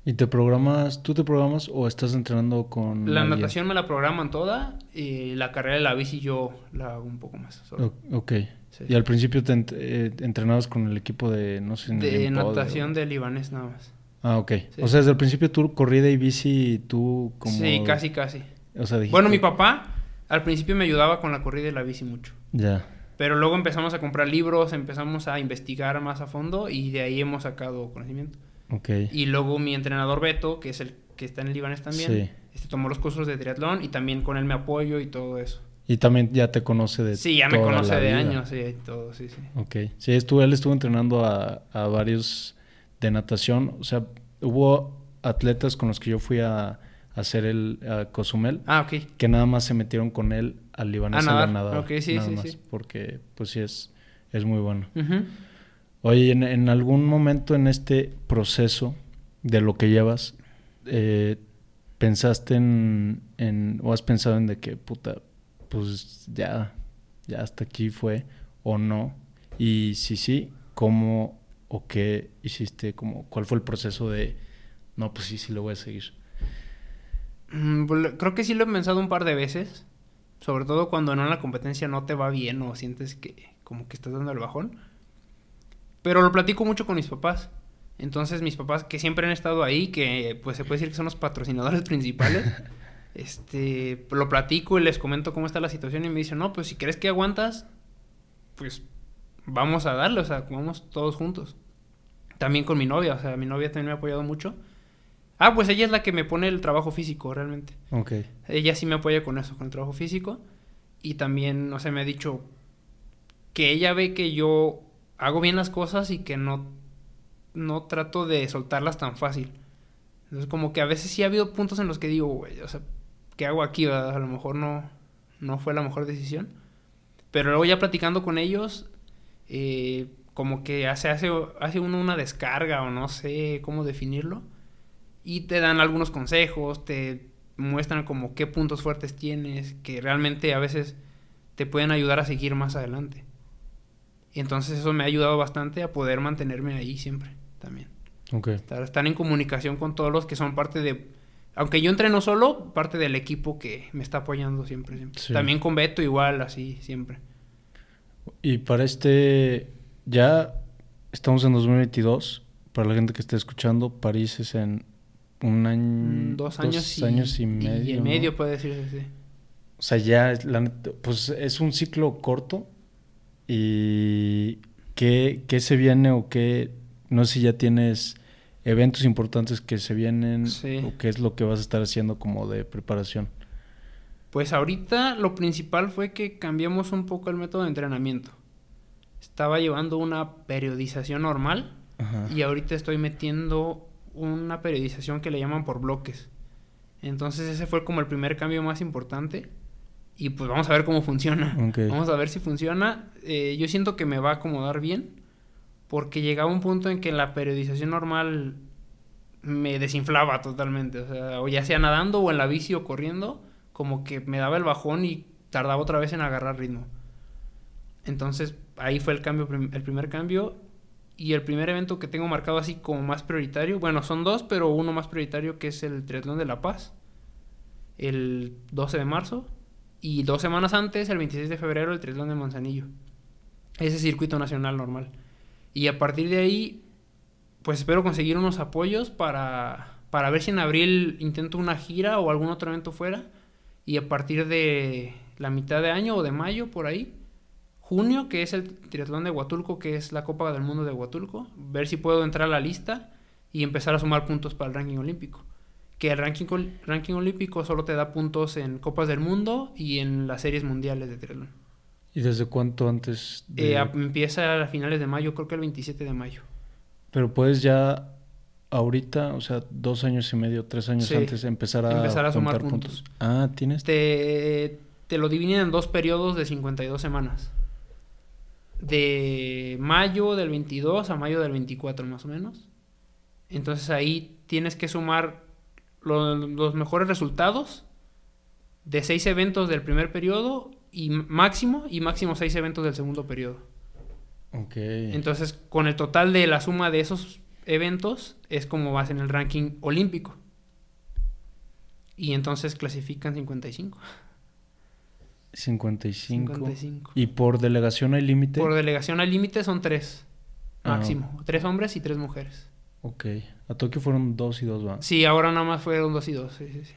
B: ¿Y te programas, tú te programas o estás entrenando con...
A: La natación me la programan toda y la carrera de la bici yo la hago un poco más solo.
B: Ok. Y al principio te eh, entrenabas con el equipo de, no sé...
A: De natación de libanés nada más.
B: Ah, ok. O sea, desde el principio tú corrida y bici, tú como...
A: Sí, casi, casi. O sea, Bueno, mi papá al principio me ayudaba con la corrida y la bici mucho. Ya. Pero luego empezamos a comprar libros, empezamos a investigar más a fondo y de ahí hemos sacado conocimiento. Ok. Y luego mi entrenador Beto, que es el que está en el Libanés también, sí. este, tomó los cursos de triatlón y también con él me apoyo y todo eso.
B: Y también ya te conoce de
A: Sí, ya me conoce de años, sí, todo, sí, sí.
B: Ok. Sí, estuvo, él estuvo entrenando a, a varios de natación, o sea, hubo atletas con los que yo fui a, hacer el a Cozumel.
A: Ah, ok.
B: Que nada más se metieron con él al libanés
A: a,
B: a la
A: Ok, sí,
B: nada
A: sí,
B: más, Porque, pues sí, es, es muy bueno. Oye, en, algún momento en este proceso de lo que llevas, eh, ¿pensaste en, en, o has pensado en de que, puta, pues ya, ya hasta aquí fue o no? Y si sí, ¿cómo o qué hiciste? Como, ¿Cuál fue el proceso de, no, pues sí, sí lo voy a seguir?
A: Mm, pues, creo que sí lo he pensado un par de veces, sobre todo cuando en la competencia no te va bien o sientes que como que estás dando el bajón. Pero lo platico mucho con mis papás. Entonces mis papás que siempre han estado ahí, que pues se puede decir que son los patrocinadores principales, este, lo platico y les comento cómo está la situación y me dicen, no, pues si crees que aguantas, pues vamos a darle, o sea, vamos todos juntos. También con mi novia, o sea, mi novia también me ha apoyado mucho. Ah, pues ella es la que me pone el trabajo físico, realmente. Ok. Ella sí me apoya con eso, con el trabajo físico. Y también, no sé, me ha dicho que ella ve que yo hago bien las cosas y que no, no trato de soltarlas tan fácil. Entonces, como que a veces sí ha habido puntos en los que digo, güey, o sea, ¿qué hago aquí? A lo mejor no, no fue la mejor decisión. Pero luego ya platicando con ellos, eh, como que hace, hace, hace uno una descarga o no sé cómo definirlo. Y te dan algunos consejos, te muestran como qué puntos fuertes tienes, que realmente a veces te pueden ayudar a seguir más adelante. Y entonces eso me ha ayudado bastante a poder mantenerme ahí siempre también. Okay. Estar, en comunicación con todos los que son parte de... Aunque yo entreno solo, parte del equipo que me está apoyando siempre. siempre. También con Beto igual, así, siempre.
B: Y para este, ya estamos en 2022. Para la gente que esté escuchando, París es en un año.
A: Mm, dos años, años y, medio. Y medio puede decirse, sí.
B: O sea, ya, pues es un ciclo corto. ¿Y qué, qué se viene o qué? No sé si ya tienes eventos importantes que se vienen o qué es lo que vas a estar haciendo como de preparación.
A: Pues ahorita lo principal fue que cambiamos un poco el método de entrenamiento. Estaba llevando una periodización normal y ahorita estoy metiendo una periodización que le llaman por bloques. Entonces ese fue como el primer cambio más importante. Y pues vamos a ver cómo funciona. Vamos a ver si funciona. Eh, yo siento que me va a acomodar bien. porque llegaba un punto en que la periodización normal me desinflaba totalmente. O sea, o ya sea nadando o en la bici o corriendo, como que me daba el bajón y tardaba otra vez en agarrar ritmo. Entonces ahí fue el cambio, el primer cambio. Y el primer evento que tengo marcado así como más prioritario, bueno, son dos, pero uno más prioritario que es el Triatlón de La Paz, el 12 de marzo. Y dos semanas antes, el 26 de febrero, el Triatlón de Manzanillo. Ese circuito nacional normal. Y a partir de ahí, pues espero conseguir unos apoyos para, para ver si en abril intento una gira o algún otro evento fuera. Y a partir de la mitad de año o de mayo, por ahí, junio, que es el triatlón de Huatulco, que es la Copa del Mundo de Huatulco, ver si puedo entrar a la lista y empezar a sumar puntos para el ranking olímpico. Que el ranking, ranking olímpico solo te da puntos en Copas del Mundo y en las series mundiales de triatlón.
B: ¿Y desde cuánto antes?
A: De... Eh, empieza a finales de mayo, creo que el 27 de mayo.
B: Pero puedes ya ahorita, o sea, dos años y medio, tres años antes, empezar a,
A: empezar a sumar puntos.
B: Ah, ¿tienes?
A: Te, te lo dividen en dos periodos de 52 semanas. De mayo del 22 a mayo del 24 más o menos. Entonces ahí tienes que sumar los mejores resultados de seis eventos del primer periodo y máximo y máximo seis eventos del segundo periodo.
B: Ok.
A: Entonces, con el total de la suma de esos eventos es como vas en el ranking olímpico. Y entonces clasifican 55.
B: 55. 55. ¿Y por delegación hay límite?
A: Por delegación hay límite son tres. Ah. Máximo. Tres hombres y tres mujeres.
B: Ok. A Tokio fueron dos y dos, ¿va?
A: Sí, ahora nada más fueron dos y dos. Sí, sí, sí.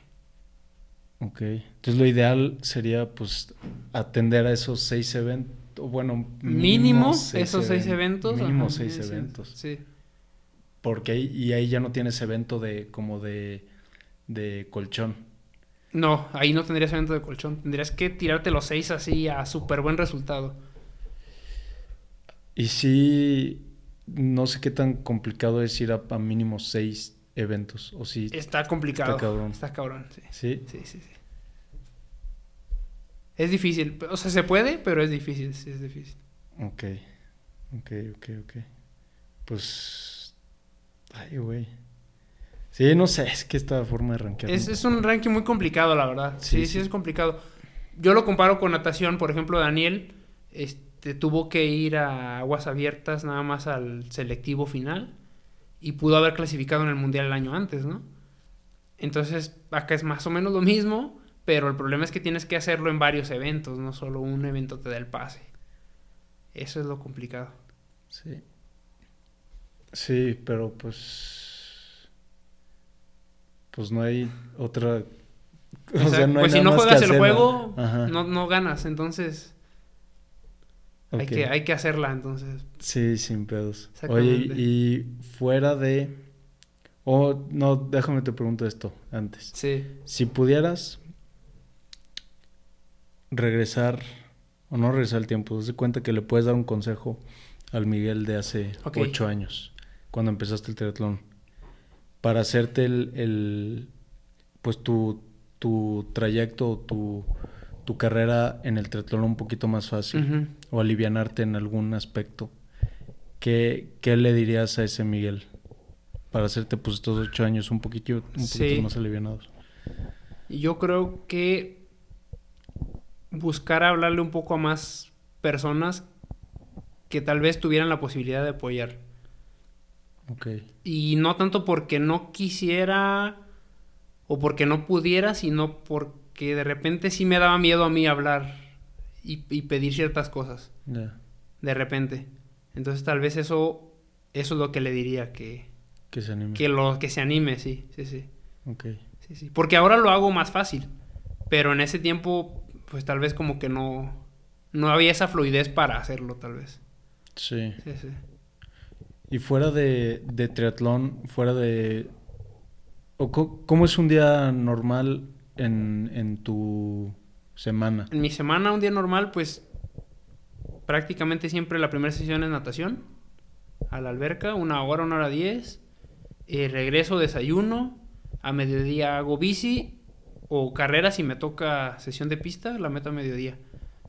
B: Ok. Entonces lo ideal sería pues atender a esos seis eventos. Bueno,
A: mínimo, esos seis eventos.
B: Mínimo seis eventos.
A: Sí.
B: Porque ahí, y ahí ya no tienes evento de como de, de colchón.
A: No, ahí no tendrías evento de colchón. Tendrías que tirarte los seis así a súper buen resultado.
B: Y sí, no sé qué tan complicado es ir a, mínimo seis eventos. O si
A: está complicado. Está cabrón. Está cabrón, sí.
B: ¿Sí?
A: Sí, sí, sí. Es difícil. O sea, se puede, pero es difícil. Sí, es difícil.
B: Ok. Ok, ok, ok. Pues. Ay, güey. Sí, no sé, es que esta forma de rankear.
A: Es, es un ranking muy complicado, la verdad. Sí sí, es complicado. Yo lo comparo con natación, por ejemplo, Daniel este, tuvo que ir a aguas abiertas nada más al selectivo final y pudo haber clasificado en el mundial el año antes, ¿no? Entonces, acá es más o menos lo mismo, pero el problema es que tienes que hacerlo en varios eventos, no solo un evento te da el pase. Eso es lo complicado.
B: Sí. Sí, pero pues pues no hay otra...
A: O, sea, no hay pues si no juegas el juego, no, no, ganas, entonces... Hay, que, hay que hacerla, entonces.
B: Sí, sin pedos. Oye, y fuera de... O no, déjame te pregunto esto antes.
A: Sí.
B: Si pudieras regresar, o no regresar el tiempo, te cuenta que le puedes dar un consejo al Miguel de hace ocho años, cuando empezaste el triatlón para hacerte el, pues tu, tu trayecto, tu, tu carrera en el triatlón un poquito más fácil o alivianarte en algún aspecto, ¿qué, ¿qué, le dirías a ese Miguel para hacerte pues estos ocho años un poquito, un poquito más alivianados?
A: Yo creo que buscar hablarle un poco a más personas que tal vez tuvieran la posibilidad de apoyar. Y no tanto porque no quisiera o porque no pudiera, sino porque de repente sí me daba miedo a mí hablar y, pedir ciertas cosas. De repente. Entonces tal vez eso, eso es lo que le diría, que...
B: Que se anime.
A: Que, lo, que se anime, sí, sí, sí.
B: Ok.
A: Sí, sí. Porque ahora lo hago más fácil. Pero en ese tiempo, pues tal vez como que no... No había esa fluidez para hacerlo, tal vez.
B: Sí.
A: Sí, sí.
B: Y fuera de, de triatlón, fuera de... ¿Cómo es un día normal en, en tu semana?
A: En mi semana, un día normal, pues prácticamente siempre la primera sesión es natación, a la alberca, una hora, una hora diez. Eh, regreso, desayuno, a mediodía hago bici o carrera si me toca sesión de pista, la meto a mediodía.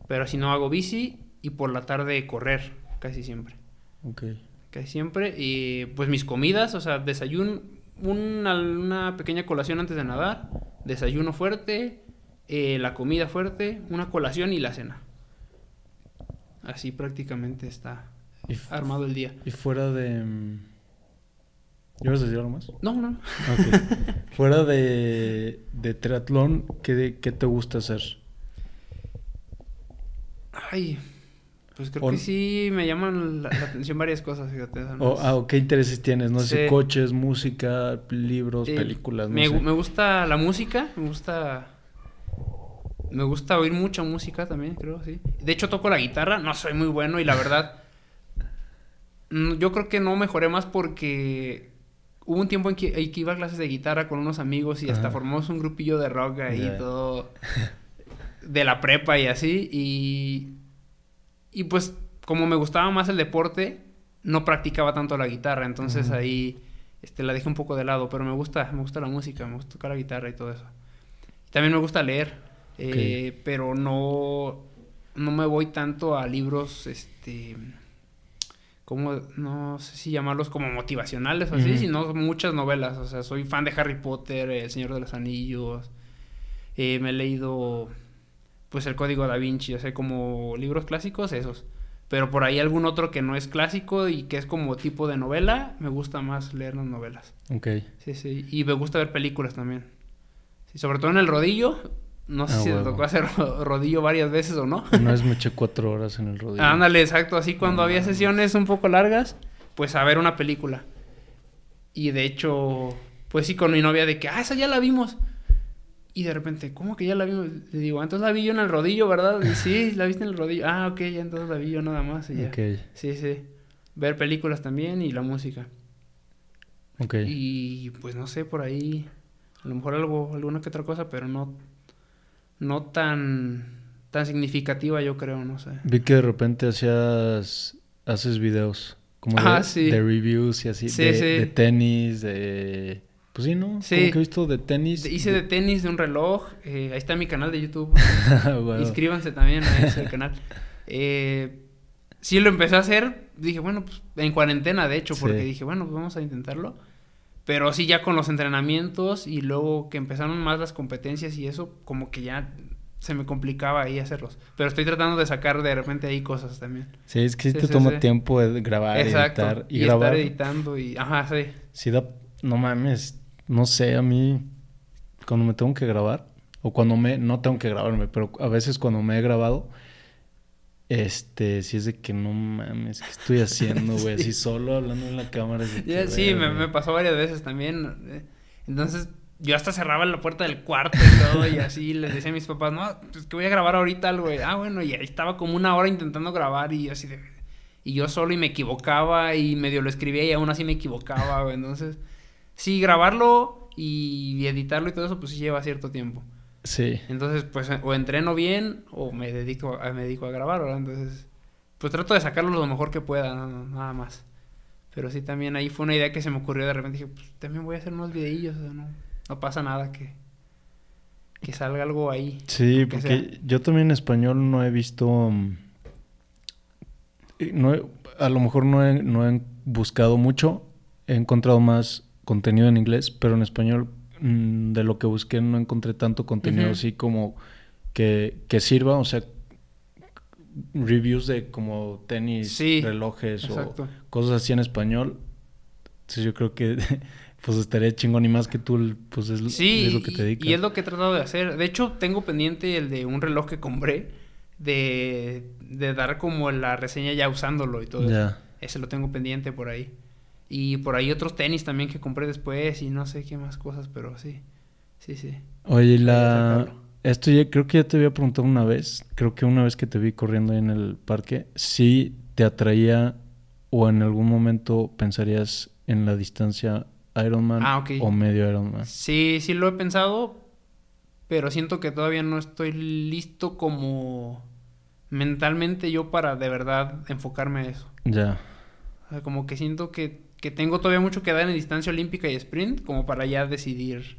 A: Pero si no hago bici y por la tarde correr, casi siempre.
B: Ok.
A: Casi siempre. Y pues mis comidas, o sea, desayuno, una, una pequeña colación antes de nadar, desayuno fuerte, eh, la comida fuerte, una colación y la cena. Así prácticamente está
B: Y,
A: armado el día.
B: y fuera de... ¿Ibas a decir algo más?
A: No, no.
B: Ok. fuera de, de triatlón, ¿qué, ¿qué te gusta hacer?
A: Ay, pues creo
B: O-
A: que sí me llaman la, la atención varias cosas, fíjate. no
B: O,
A: es-
B: ah, ¿Qué intereses tienes? No sé, coches, música, libros,
A: Eh,
B: películas, no
A: me,
B: sé.
A: me gusta la música, me gusta. Me gusta oír mucha música también, creo, sí. De hecho, toco la guitarra, no soy muy bueno y la verdad. mm, Yo creo que no mejoré más porque hubo un tiempo en que, en que iba a clases de guitarra con unos amigos y hasta
B: Ajá.
A: formamos un grupillo de rock ahí
B: Ya.
A: todo. De la prepa y así. Y. Y pues, como me gustaba más el deporte, no practicaba tanto la guitarra. Entonces ahí este, la dejé un poco de lado. Pero me gusta, me gusta la música, me gusta tocar la guitarra y todo eso. También me gusta leer. eh, pero no. No me voy tanto a libros, este. Como, no sé si llamarlos como motivacionales o así, sino muchas novelas. O sea, soy fan de Harry Potter, El Señor de los Anillos. eh, me he leído, pues, El Código da Vinci, o sea, como libros clásicos, esos. Pero por ahí algún otro que no es clásico y que es como tipo de novela, me gusta más leer las novelas.
B: Ok.
A: Sí, sí. Y me gusta ver películas también. Sí, sobre todo en el rodillo. No sé
B: Ah,
A: si te tocó hacer ro- rodillo varias veces o no.
B: Una vez me eché cuatro horas en el rodillo.
A: Ándale, exacto. Así cuando había sesiones un poco largas, pues a ver una película. Y de hecho, pues sí, con mi novia de que, ah, esa ya la vimos. Y de repente, ¿cómo que ya la vimos? Le digo, "Ah, entonces la vi yo en el rodillo, ¿verdad? Y sí, la viste en el rodillo. Ah, ok, ya entonces la vi yo nada más. Y ya.
B: Ok,
A: Sí, sí. Ver películas también y la música.
B: ok.
A: Y pues no sé, por ahí, a lo mejor algo, alguna que otra cosa, pero no, no tan, tan significativa, yo creo, no sé.
B: Vi que de repente hacías, haces videos como de,
A: Ah, sí.
B: de reviews y así,
A: Sí,
B: de,
A: sí.
B: de tenis, de... Pues sí, ¿no?
A: Sí.
B: Como que he visto de tenis.
A: Hice de tenis, de un reloj, eh, ahí está mi canal de YouTube.
B: Huevo.
A: Inscríbanse también a ese canal. Eh, sí lo empecé a hacer, dije, bueno, pues en cuarentena, de hecho, porque
B: Sí.
A: dije, bueno, pues vamos a intentarlo. Pero sí, ya con los entrenamientos y luego que empezaron más las competencias y eso, como que ya se me complicaba ahí hacerlos. Pero estoy tratando de sacar de repente ahí cosas también.
B: Sí, es que sí
A: Sí,
B: te
A: sí,
B: toma
A: sí.
B: tiempo de grabar,
A: Exacto.
B: editar. Y,
A: Y,
B: grabar,
A: estar editando y... Ajá, sí.
B: sí da... No mames, no sé, a mí... Cuando me tengo que grabar, o cuando me... No tengo que grabarme, pero a veces cuando me he grabado... Este, sí es de que no mames, ¿qué estoy haciendo, güey?
A: Sí.
B: Así solo hablando en la cámara.
A: Ya, sí, me, pasó varias veces también. eh, Entonces, yo hasta cerraba la puerta del cuarto y todo, y así les decía a mis papás, no, pues que voy a grabar ahorita algo. güey. Ah, bueno, y ahí estaba como una hora intentando grabar y yo así de. Y yo solo y me equivocaba y medio lo escribía y aún así me equivocaba, güey. Entonces, sí, grabarlo y editarlo y todo eso, pues sí lleva cierto tiempo.
B: Sí.
A: Entonces, pues, o entreno bien o me dedico a, me dedico a grabar, ¿verdad? Entonces, pues trato de sacarlo lo mejor que pueda, no- nada más. Pero sí, también ahí fue una idea que se me ocurrió de repente. Dije, pues también voy a hacer unos videillos, o sea, no, no pasa nada que, que salga algo ahí.
B: Sí, porque
A: sea.
B: yo también en español no he visto. mm, eh, No he- a lo mejor no he, no he buscado mucho. He encontrado más contenido en inglés, pero en español mm, de lo que busqué no encontré tanto contenido así como que, que sirva. O sea, reviews de como tenis,
A: Sí,
B: relojes
A: Exacto.
B: o cosas así en español. Entonces yo creo que pues estaría chingón y más que tú, pues es,
A: Sí,
B: es lo que te dedicas.
A: y es lo que he tratado de hacer. De hecho, tengo pendiente el de un reloj que compré, de, de dar como la reseña ya usándolo y todo eso. Ese lo tengo pendiente por ahí. Y por ahí otros tenis también que compré después y no sé qué más cosas, pero sí. Sí, sí.
B: Oye, la... Esto ya creo que ya te había preguntado una vez. Creo que una vez que te vi corriendo ahí en el parque, si te atraía o en algún momento pensarías en la distancia Ironman
A: Ah,
B: o medio Ironman.
A: Sí, sí lo he pensado, pero siento que todavía no estoy listo como mentalmente yo para de verdad enfocarme a eso.
B: Ya.
A: O sea, como que siento que, que tengo todavía mucho que dar en distancia olímpica y sprint como para ya decidir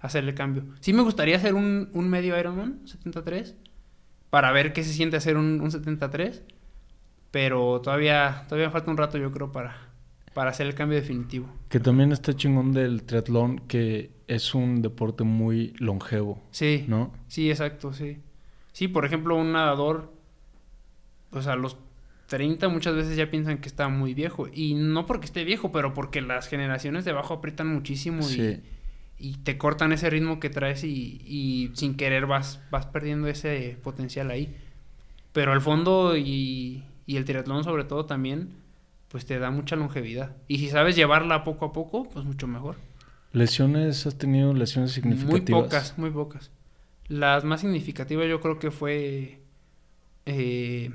A: hacer el cambio. Sí me gustaría hacer un, un medio Ironman, 73, para ver qué se siente hacer un, un 73. Pero todavía, todavía falta un rato, yo creo, para, para hacer el cambio definitivo.
B: Que también está chingón del triatlón, que es un deporte muy longevo.
A: Sí.
B: ¿No?
A: Sí, exacto, sí. Sí, por ejemplo, un nadador, pues a los 30 muchas veces ya piensan que está muy viejo. Y no porque esté viejo, pero porque las generaciones de abajo aprietan muchísimo y, y, te cortan ese ritmo que traes y, y, sin querer vas, vas perdiendo ese potencial ahí. Pero al fondo y, y el triatlón sobre todo también, pues te da mucha longevidad. Y si sabes llevarla poco a poco, pues mucho mejor.
B: ¿Lesiones? ¿Has tenido lesiones significativas?
A: Muy pocas, muy pocas. Las más significativas yo creo que fue eh,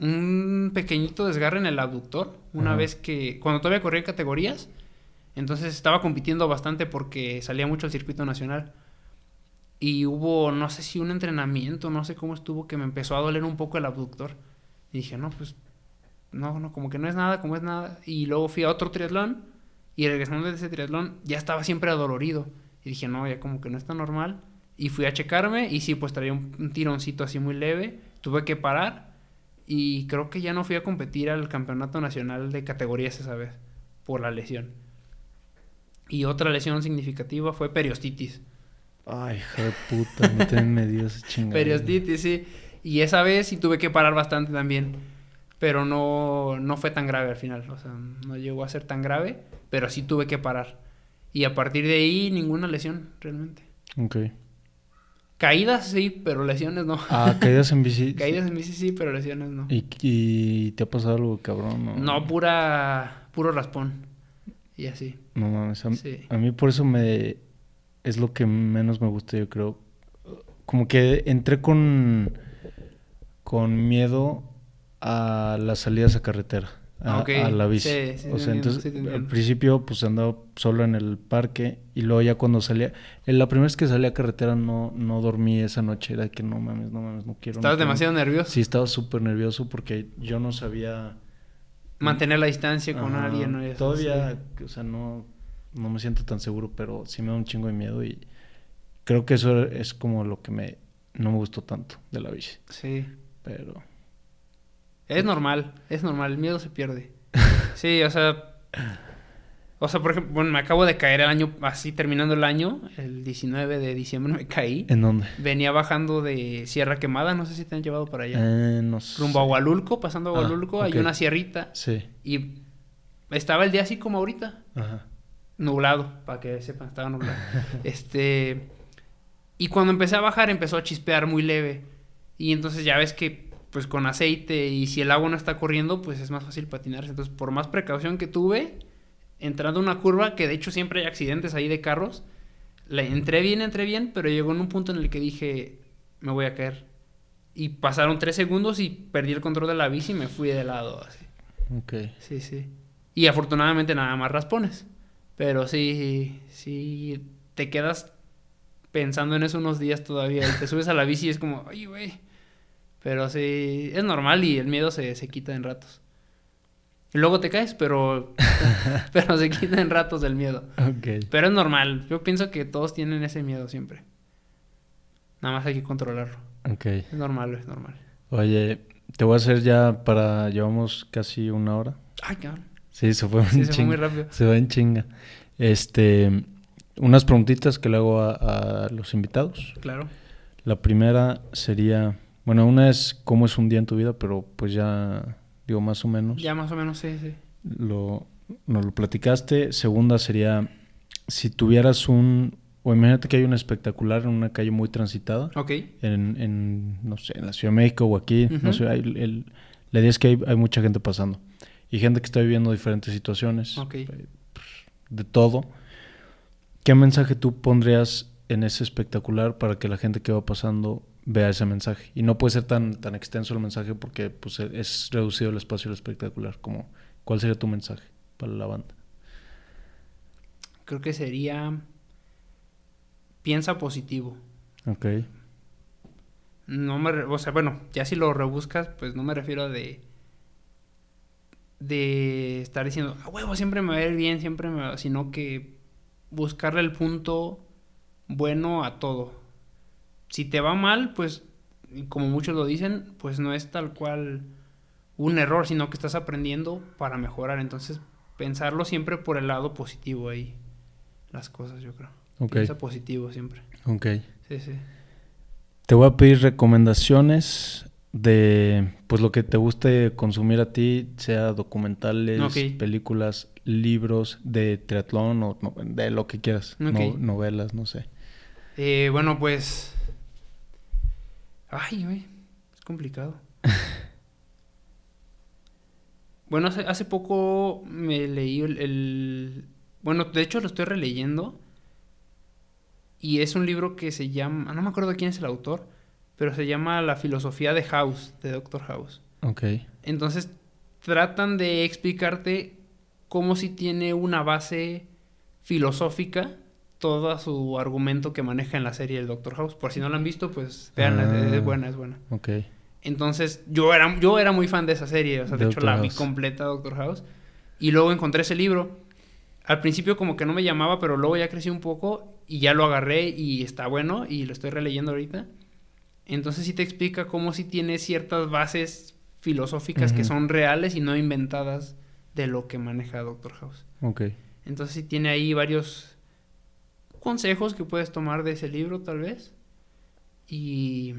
A: un pequeñito desgarre en el abductor. Una
B: Ajá.
A: vez que, cuando todavía corría en categorías, entonces estaba compitiendo bastante porque salía mucho al circuito nacional. Y hubo, no sé si un entrenamiento, no sé cómo estuvo, que me empezó a doler un poco el abductor. Y dije, no, pues, no, no, como que no es nada, como es nada. Y luego fui a otro triatlón y regresando de ese triatlón ya estaba siempre adolorido. Y dije, no, ya como que no está normal. Y fui a checarme y sí, pues traía un, un tironcito así muy leve. Tuve que parar y creo que ya no fui a competir al campeonato nacional de categorías esa vez por la lesión. Y otra lesión significativa fue periostitis.
B: Ay, hija de puta, no te me dio esa chingada.
A: Periostitis, sí. Y esa vez sí tuve que parar bastante también. Pero no, no fue tan grave al final. O sea, no llegó a ser tan grave. Pero sí tuve que parar. Y a partir de ahí, ninguna lesión, realmente.
B: Ok.
A: Caídas sí, pero lesiones no.
B: Ah, caídas en bici.
A: Caídas en bici sí, pero lesiones no.
B: ¿Y, y te ha pasado algo cabrón? No,
A: No, pura, puro raspón. Y así.
B: No mames, a,
A: Sí.
B: a mí por eso me... Es lo que menos me gusta, yo creo. Como que entré con... Con miedo a las salidas a carretera. A,
A: Ah, ok.
B: a la bici.
A: Sí, sí,
B: o sea,
A: entiendo,
B: entonces
A: sí
B: al principio pues andaba solo en el parque y luego ya cuando salía... en La primera vez que salí a carretera no, no dormí esa noche. Era que no mames, no mames, no quiero. no
A: Estabas
B: quiero".
A: demasiado nervioso.
B: Sí, estaba súper nervioso porque yo no sabía...
A: Mantener la distancia con
B: Ajá,
A: alguien. ¿no?
B: Todavía, o sea, no, no me siento tan seguro, pero sí me da un chingo de miedo y creo que eso es como lo que me no me gustó tanto de la bici.
A: Sí.
B: Pero
A: Es normal, es normal, el miedo se pierde. Sí, o sea. O sea, por ejemplo, bueno, me acabo de caer el año, así terminando el año, el 19 de diciembre me caí.
B: ¿en dónde?
A: Venía bajando de Sierra Quemada, no sé si te han llevado para allá.
B: Eh, no sé.
A: Rumbo a Hualulco, pasando a
B: Ah,
A: Hualulco, hay una sierrita.
B: Sí.
A: Y estaba el día así como ahorita,
B: Ajá.
A: nublado, para que sepan, estaba nublado. este. Y cuando empecé a bajar, empezó a chispear muy leve. Y entonces ya ves que, pues con aceite y si el agua no está corriendo, pues es más fácil patinarse. Entonces, por más precaución que tuve, entrando a una curva, que de hecho siempre hay accidentes ahí de carros, le entré bien, entré bien, pero llegó en un punto en el que dije, me voy a caer. Y pasaron tres segundos y perdí el control de la bici y me fui de lado así.
B: Ok.
A: Sí, sí. Y afortunadamente nada más raspones. Pero sí, sí, te quedas pensando en eso unos días todavía. Y te subes a la bici y es como, ay, güey. Pero sí, es normal y el miedo se, se quita en ratos. Y luego te caes, pero, pero se quita en ratos el miedo. Pero es normal. Yo pienso que todos tienen ese miedo siempre. Nada más hay que controlarlo. Es normal, es normal.
B: Oye, te voy a hacer ya para... Llevamos casi una hora.
A: Ay, cabrón.
B: Sí, se fue
A: Sí, se fue muy rápido.
B: Se va en chinga. Este... Unas preguntitas que le hago a, a los invitados.
A: Claro.
B: La primera sería, bueno, una es cómo es un día en tu vida, pero pues ya digo más o menos.
A: Ya más o menos, sí, sí.
B: Lo, nos lo platicaste. Segunda sería, si tuvieras un, o imagínate que hay un espectacular en una calle muy transitada,
A: Ok.
B: en, en, no sé, en la Ciudad de México o aquí, no sé, hay el- la idea es que hay, hay mucha gente pasando y gente que está viviendo diferentes situaciones,
A: Ok.
B: eh, de todo. ¿Qué mensaje tú pondrías en ese espectacular para que la gente que va pasando vea ese mensaje? Y no puede ser tan, tan extenso el mensaje porque pues, es reducido el espacio del espectacular. Como, ¿Cuál sería tu mensaje para la banda?
A: Creo que sería piensa positivo.
B: Ok.
A: No me, o sea, bueno, ya si lo rebuscas, pues no me refiero de de estar diciendo, a huevo, siempre me va a ir bien, siempre me va", sino que buscarle el punto bueno a todo. Si te va mal, pues como muchos lo dicen, pues no es tal cual un error, sino que estás aprendiendo para mejorar. Entonces, pensarlo siempre por el lado positivo ahí. Las cosas, yo creo.
B: Ok.
A: Piensa positivo siempre.
B: Ok.
A: Sí, sí.
B: Te voy a pedir recomendaciones de pues lo que te guste consumir a ti, sea documentales, películas, libros de triatlón o no- de lo que quieras, no-
A: Ok.
B: novelas, no sé.
A: Eh, bueno, pues. Ay, güey. Es complicado. bueno, hace, hace poco me leí el, el- Bueno, de hecho lo estoy releyendo. Y es un libro que se llama. No me acuerdo quién es el autor. Pero se llama La filosofía de House, de Doctor House.
B: Ok.
A: Entonces tratan de explicarte cómo si tiene una base filosófica todo su argumento que maneja en la serie del Doctor House. Por si no la han visto, pues veanla,
B: Ah.
A: es buena, es buena.
B: Ok.
A: Entonces yo era, yo era muy fan de esa serie, o sea, de hecho la vi completa Doctor House. Y luego encontré ese libro. Al principio como que no me llamaba, pero luego ya crecí un poco y ya lo agarré y está bueno y lo estoy releyendo ahorita. Entonces sí te explica cómo sí tiene ciertas bases filosóficas que son reales y no inventadas de lo que maneja Doctor House.
B: Ok.
A: Entonces sí tiene ahí varios consejos que puedes tomar de ese libro tal vez. Y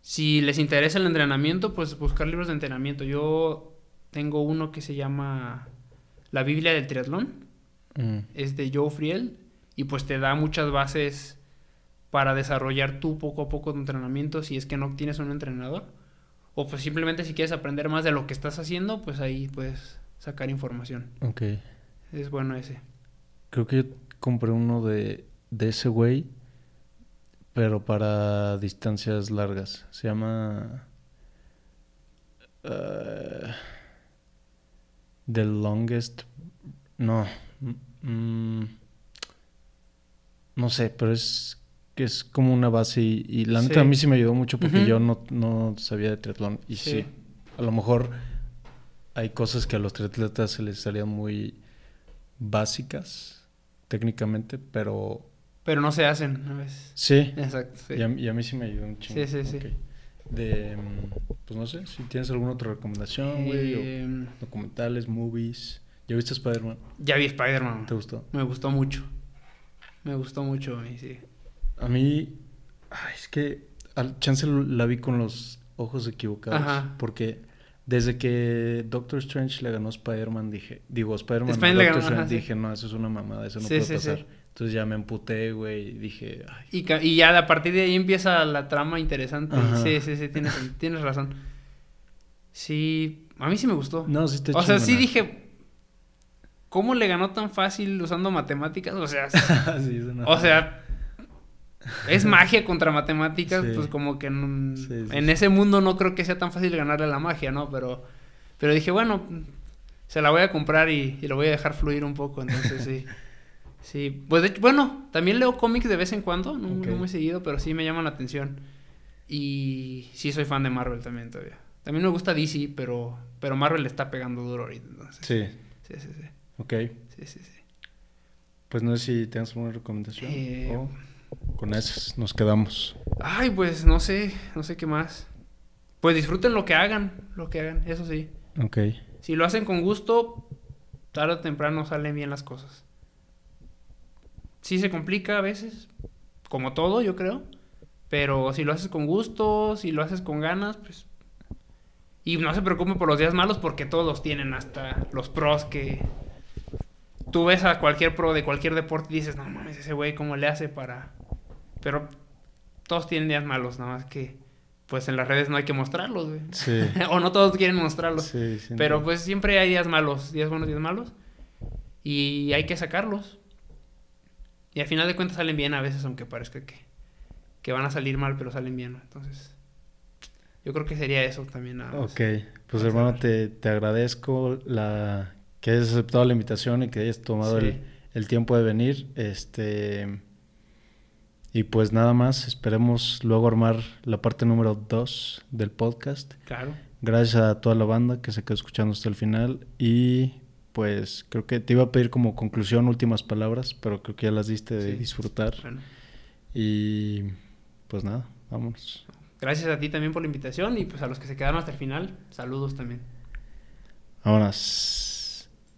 A: si les interesa el entrenamiento, pues buscar libros de entrenamiento. Yo tengo uno que se llama La Biblia del Triatlón.
B: Mm,
A: Es de Joe Friel y pues te da muchas bases para desarrollar tú poco a poco tu entrenamiento si es que no tienes un entrenador. O pues simplemente si quieres aprender más de lo que estás haciendo, pues ahí puedes sacar información.
B: ok.
A: Es bueno ese.
B: Creo que yo compré uno de, de ese güey, pero para distancias largas. Se llama... eh, the Longest... No. mm, no sé, pero es que es como una base y, y la neta
A: Sí.
B: a mí sí me ayudó mucho porque yo no, no sabía de triatlón. Y sí.
A: Sí.
B: a lo mejor hay cosas que a los triatletas se les salían muy básicas técnicamente, pero
A: Pero no se hacen a veces.
B: sí,
A: Exacto. sí.
B: y, a, y a mí sí me ayudó un chingo.
A: Sí, sí, sí.
B: De, mm, pues no sé, si tienes alguna otra recomendación, güey, o
A: Eh,
B: documentales, movies. ¿Ya viste Spider-Man?
A: ya vi Spider-Man.
B: ¿Te gustó?
A: Me gustó mucho. Me gustó mucho a mí, sí.
B: A mí, ay, es que al chance la vi con los ojos equivocados,
A: Ajá.
B: porque desde que Doctor Strange le ganó a Spider-Man, dije, digo, Spider-Man
A: Spider le
B: Doctor
A: ganó, ajá,
B: Strange,
A: sí.
B: dije, no, eso es una mamada, eso no
A: Sí,
B: puede
A: sí,
B: pasar. Entonces ya me emputé, güey, y dije, ay,
A: Y, ya a partir de ahí empieza la trama interesante.
B: Ajá.
A: Sí, sí, sí, tienes, tienes razón. Sí, a mí sí me gustó.
B: no, sí está
A: o sea, sí dije, ¿cómo le ganó tan fácil usando matemáticas? O sea,
B: Sí,
A: o sea, es magia contra matemáticas,
B: Sí.
A: pues como que no-
B: Sí, sí,
A: en ese mundo no creo que sea tan fácil ganarle a la magia, ¿no? Pero, pero dije, bueno, se la voy a comprar y, y lo voy a dejar fluir un poco, entonces sí. Sí, pues de hecho, bueno, también leo cómics de vez en cuando, no,
B: Ok.
A: no muy seguido, pero sí me llaman la atención. Y sí soy fan de Marvel también todavía. También me gusta DC, pero, pero Marvel le está pegando duro ahorita, entonces.
B: Sí,
A: Sí, sí, sí.
B: ok.
A: sí, sí, sí.
B: Pues no sé si tienes alguna recomendación.
A: Eh,
B: o con esas nos quedamos.
A: Ay, pues no sé, no sé qué más. Pues disfruten lo que hagan, lo que hagan, eso sí.
B: Ok.
A: Si lo hacen con gusto, tarde o temprano salen bien las cosas. Sí se complica a veces, como todo, yo creo. Pero si lo haces con gusto, si lo haces con ganas, pues... Y no se preocupen por los días malos porque todos tienen, hasta los pros que... Tú ves a cualquier pro de cualquier deporte y dices, no mames, ese güey, ¿cómo le hace para...? Pero todos tienen días malos, nada más que... Pues en las redes no hay que mostrarlos, güey.
B: Sí.
A: o no todos quieren mostrarlos.
B: sí, sí,
A: Pero pues siempre hay días malos, días buenos, días malos. Y hay que sacarlos. Y al final de cuentas salen bien a veces, aunque parezca que, que van a salir mal, pero salen bien. ¿no? Entonces, yo creo que sería eso también. Nada más.
B: Ok, pues hermano, te, te agradezco la que hayas aceptado la invitación y que hayas tomado el, el tiempo de venir. Este y pues nada más, esperemos luego armar la parte número 2 del podcast.
A: Claro.
B: Gracias a toda la banda que se quedó escuchando hasta el final y pues creo que te iba a pedir como conclusión últimas palabras, pero creo que ya las diste de
A: Sí.
B: disfrutar
A: Bueno,
B: y pues nada, vámonos.
A: gracias a ti también por la invitación y pues a los que se quedaron hasta el final, saludos también.
B: Vámonos.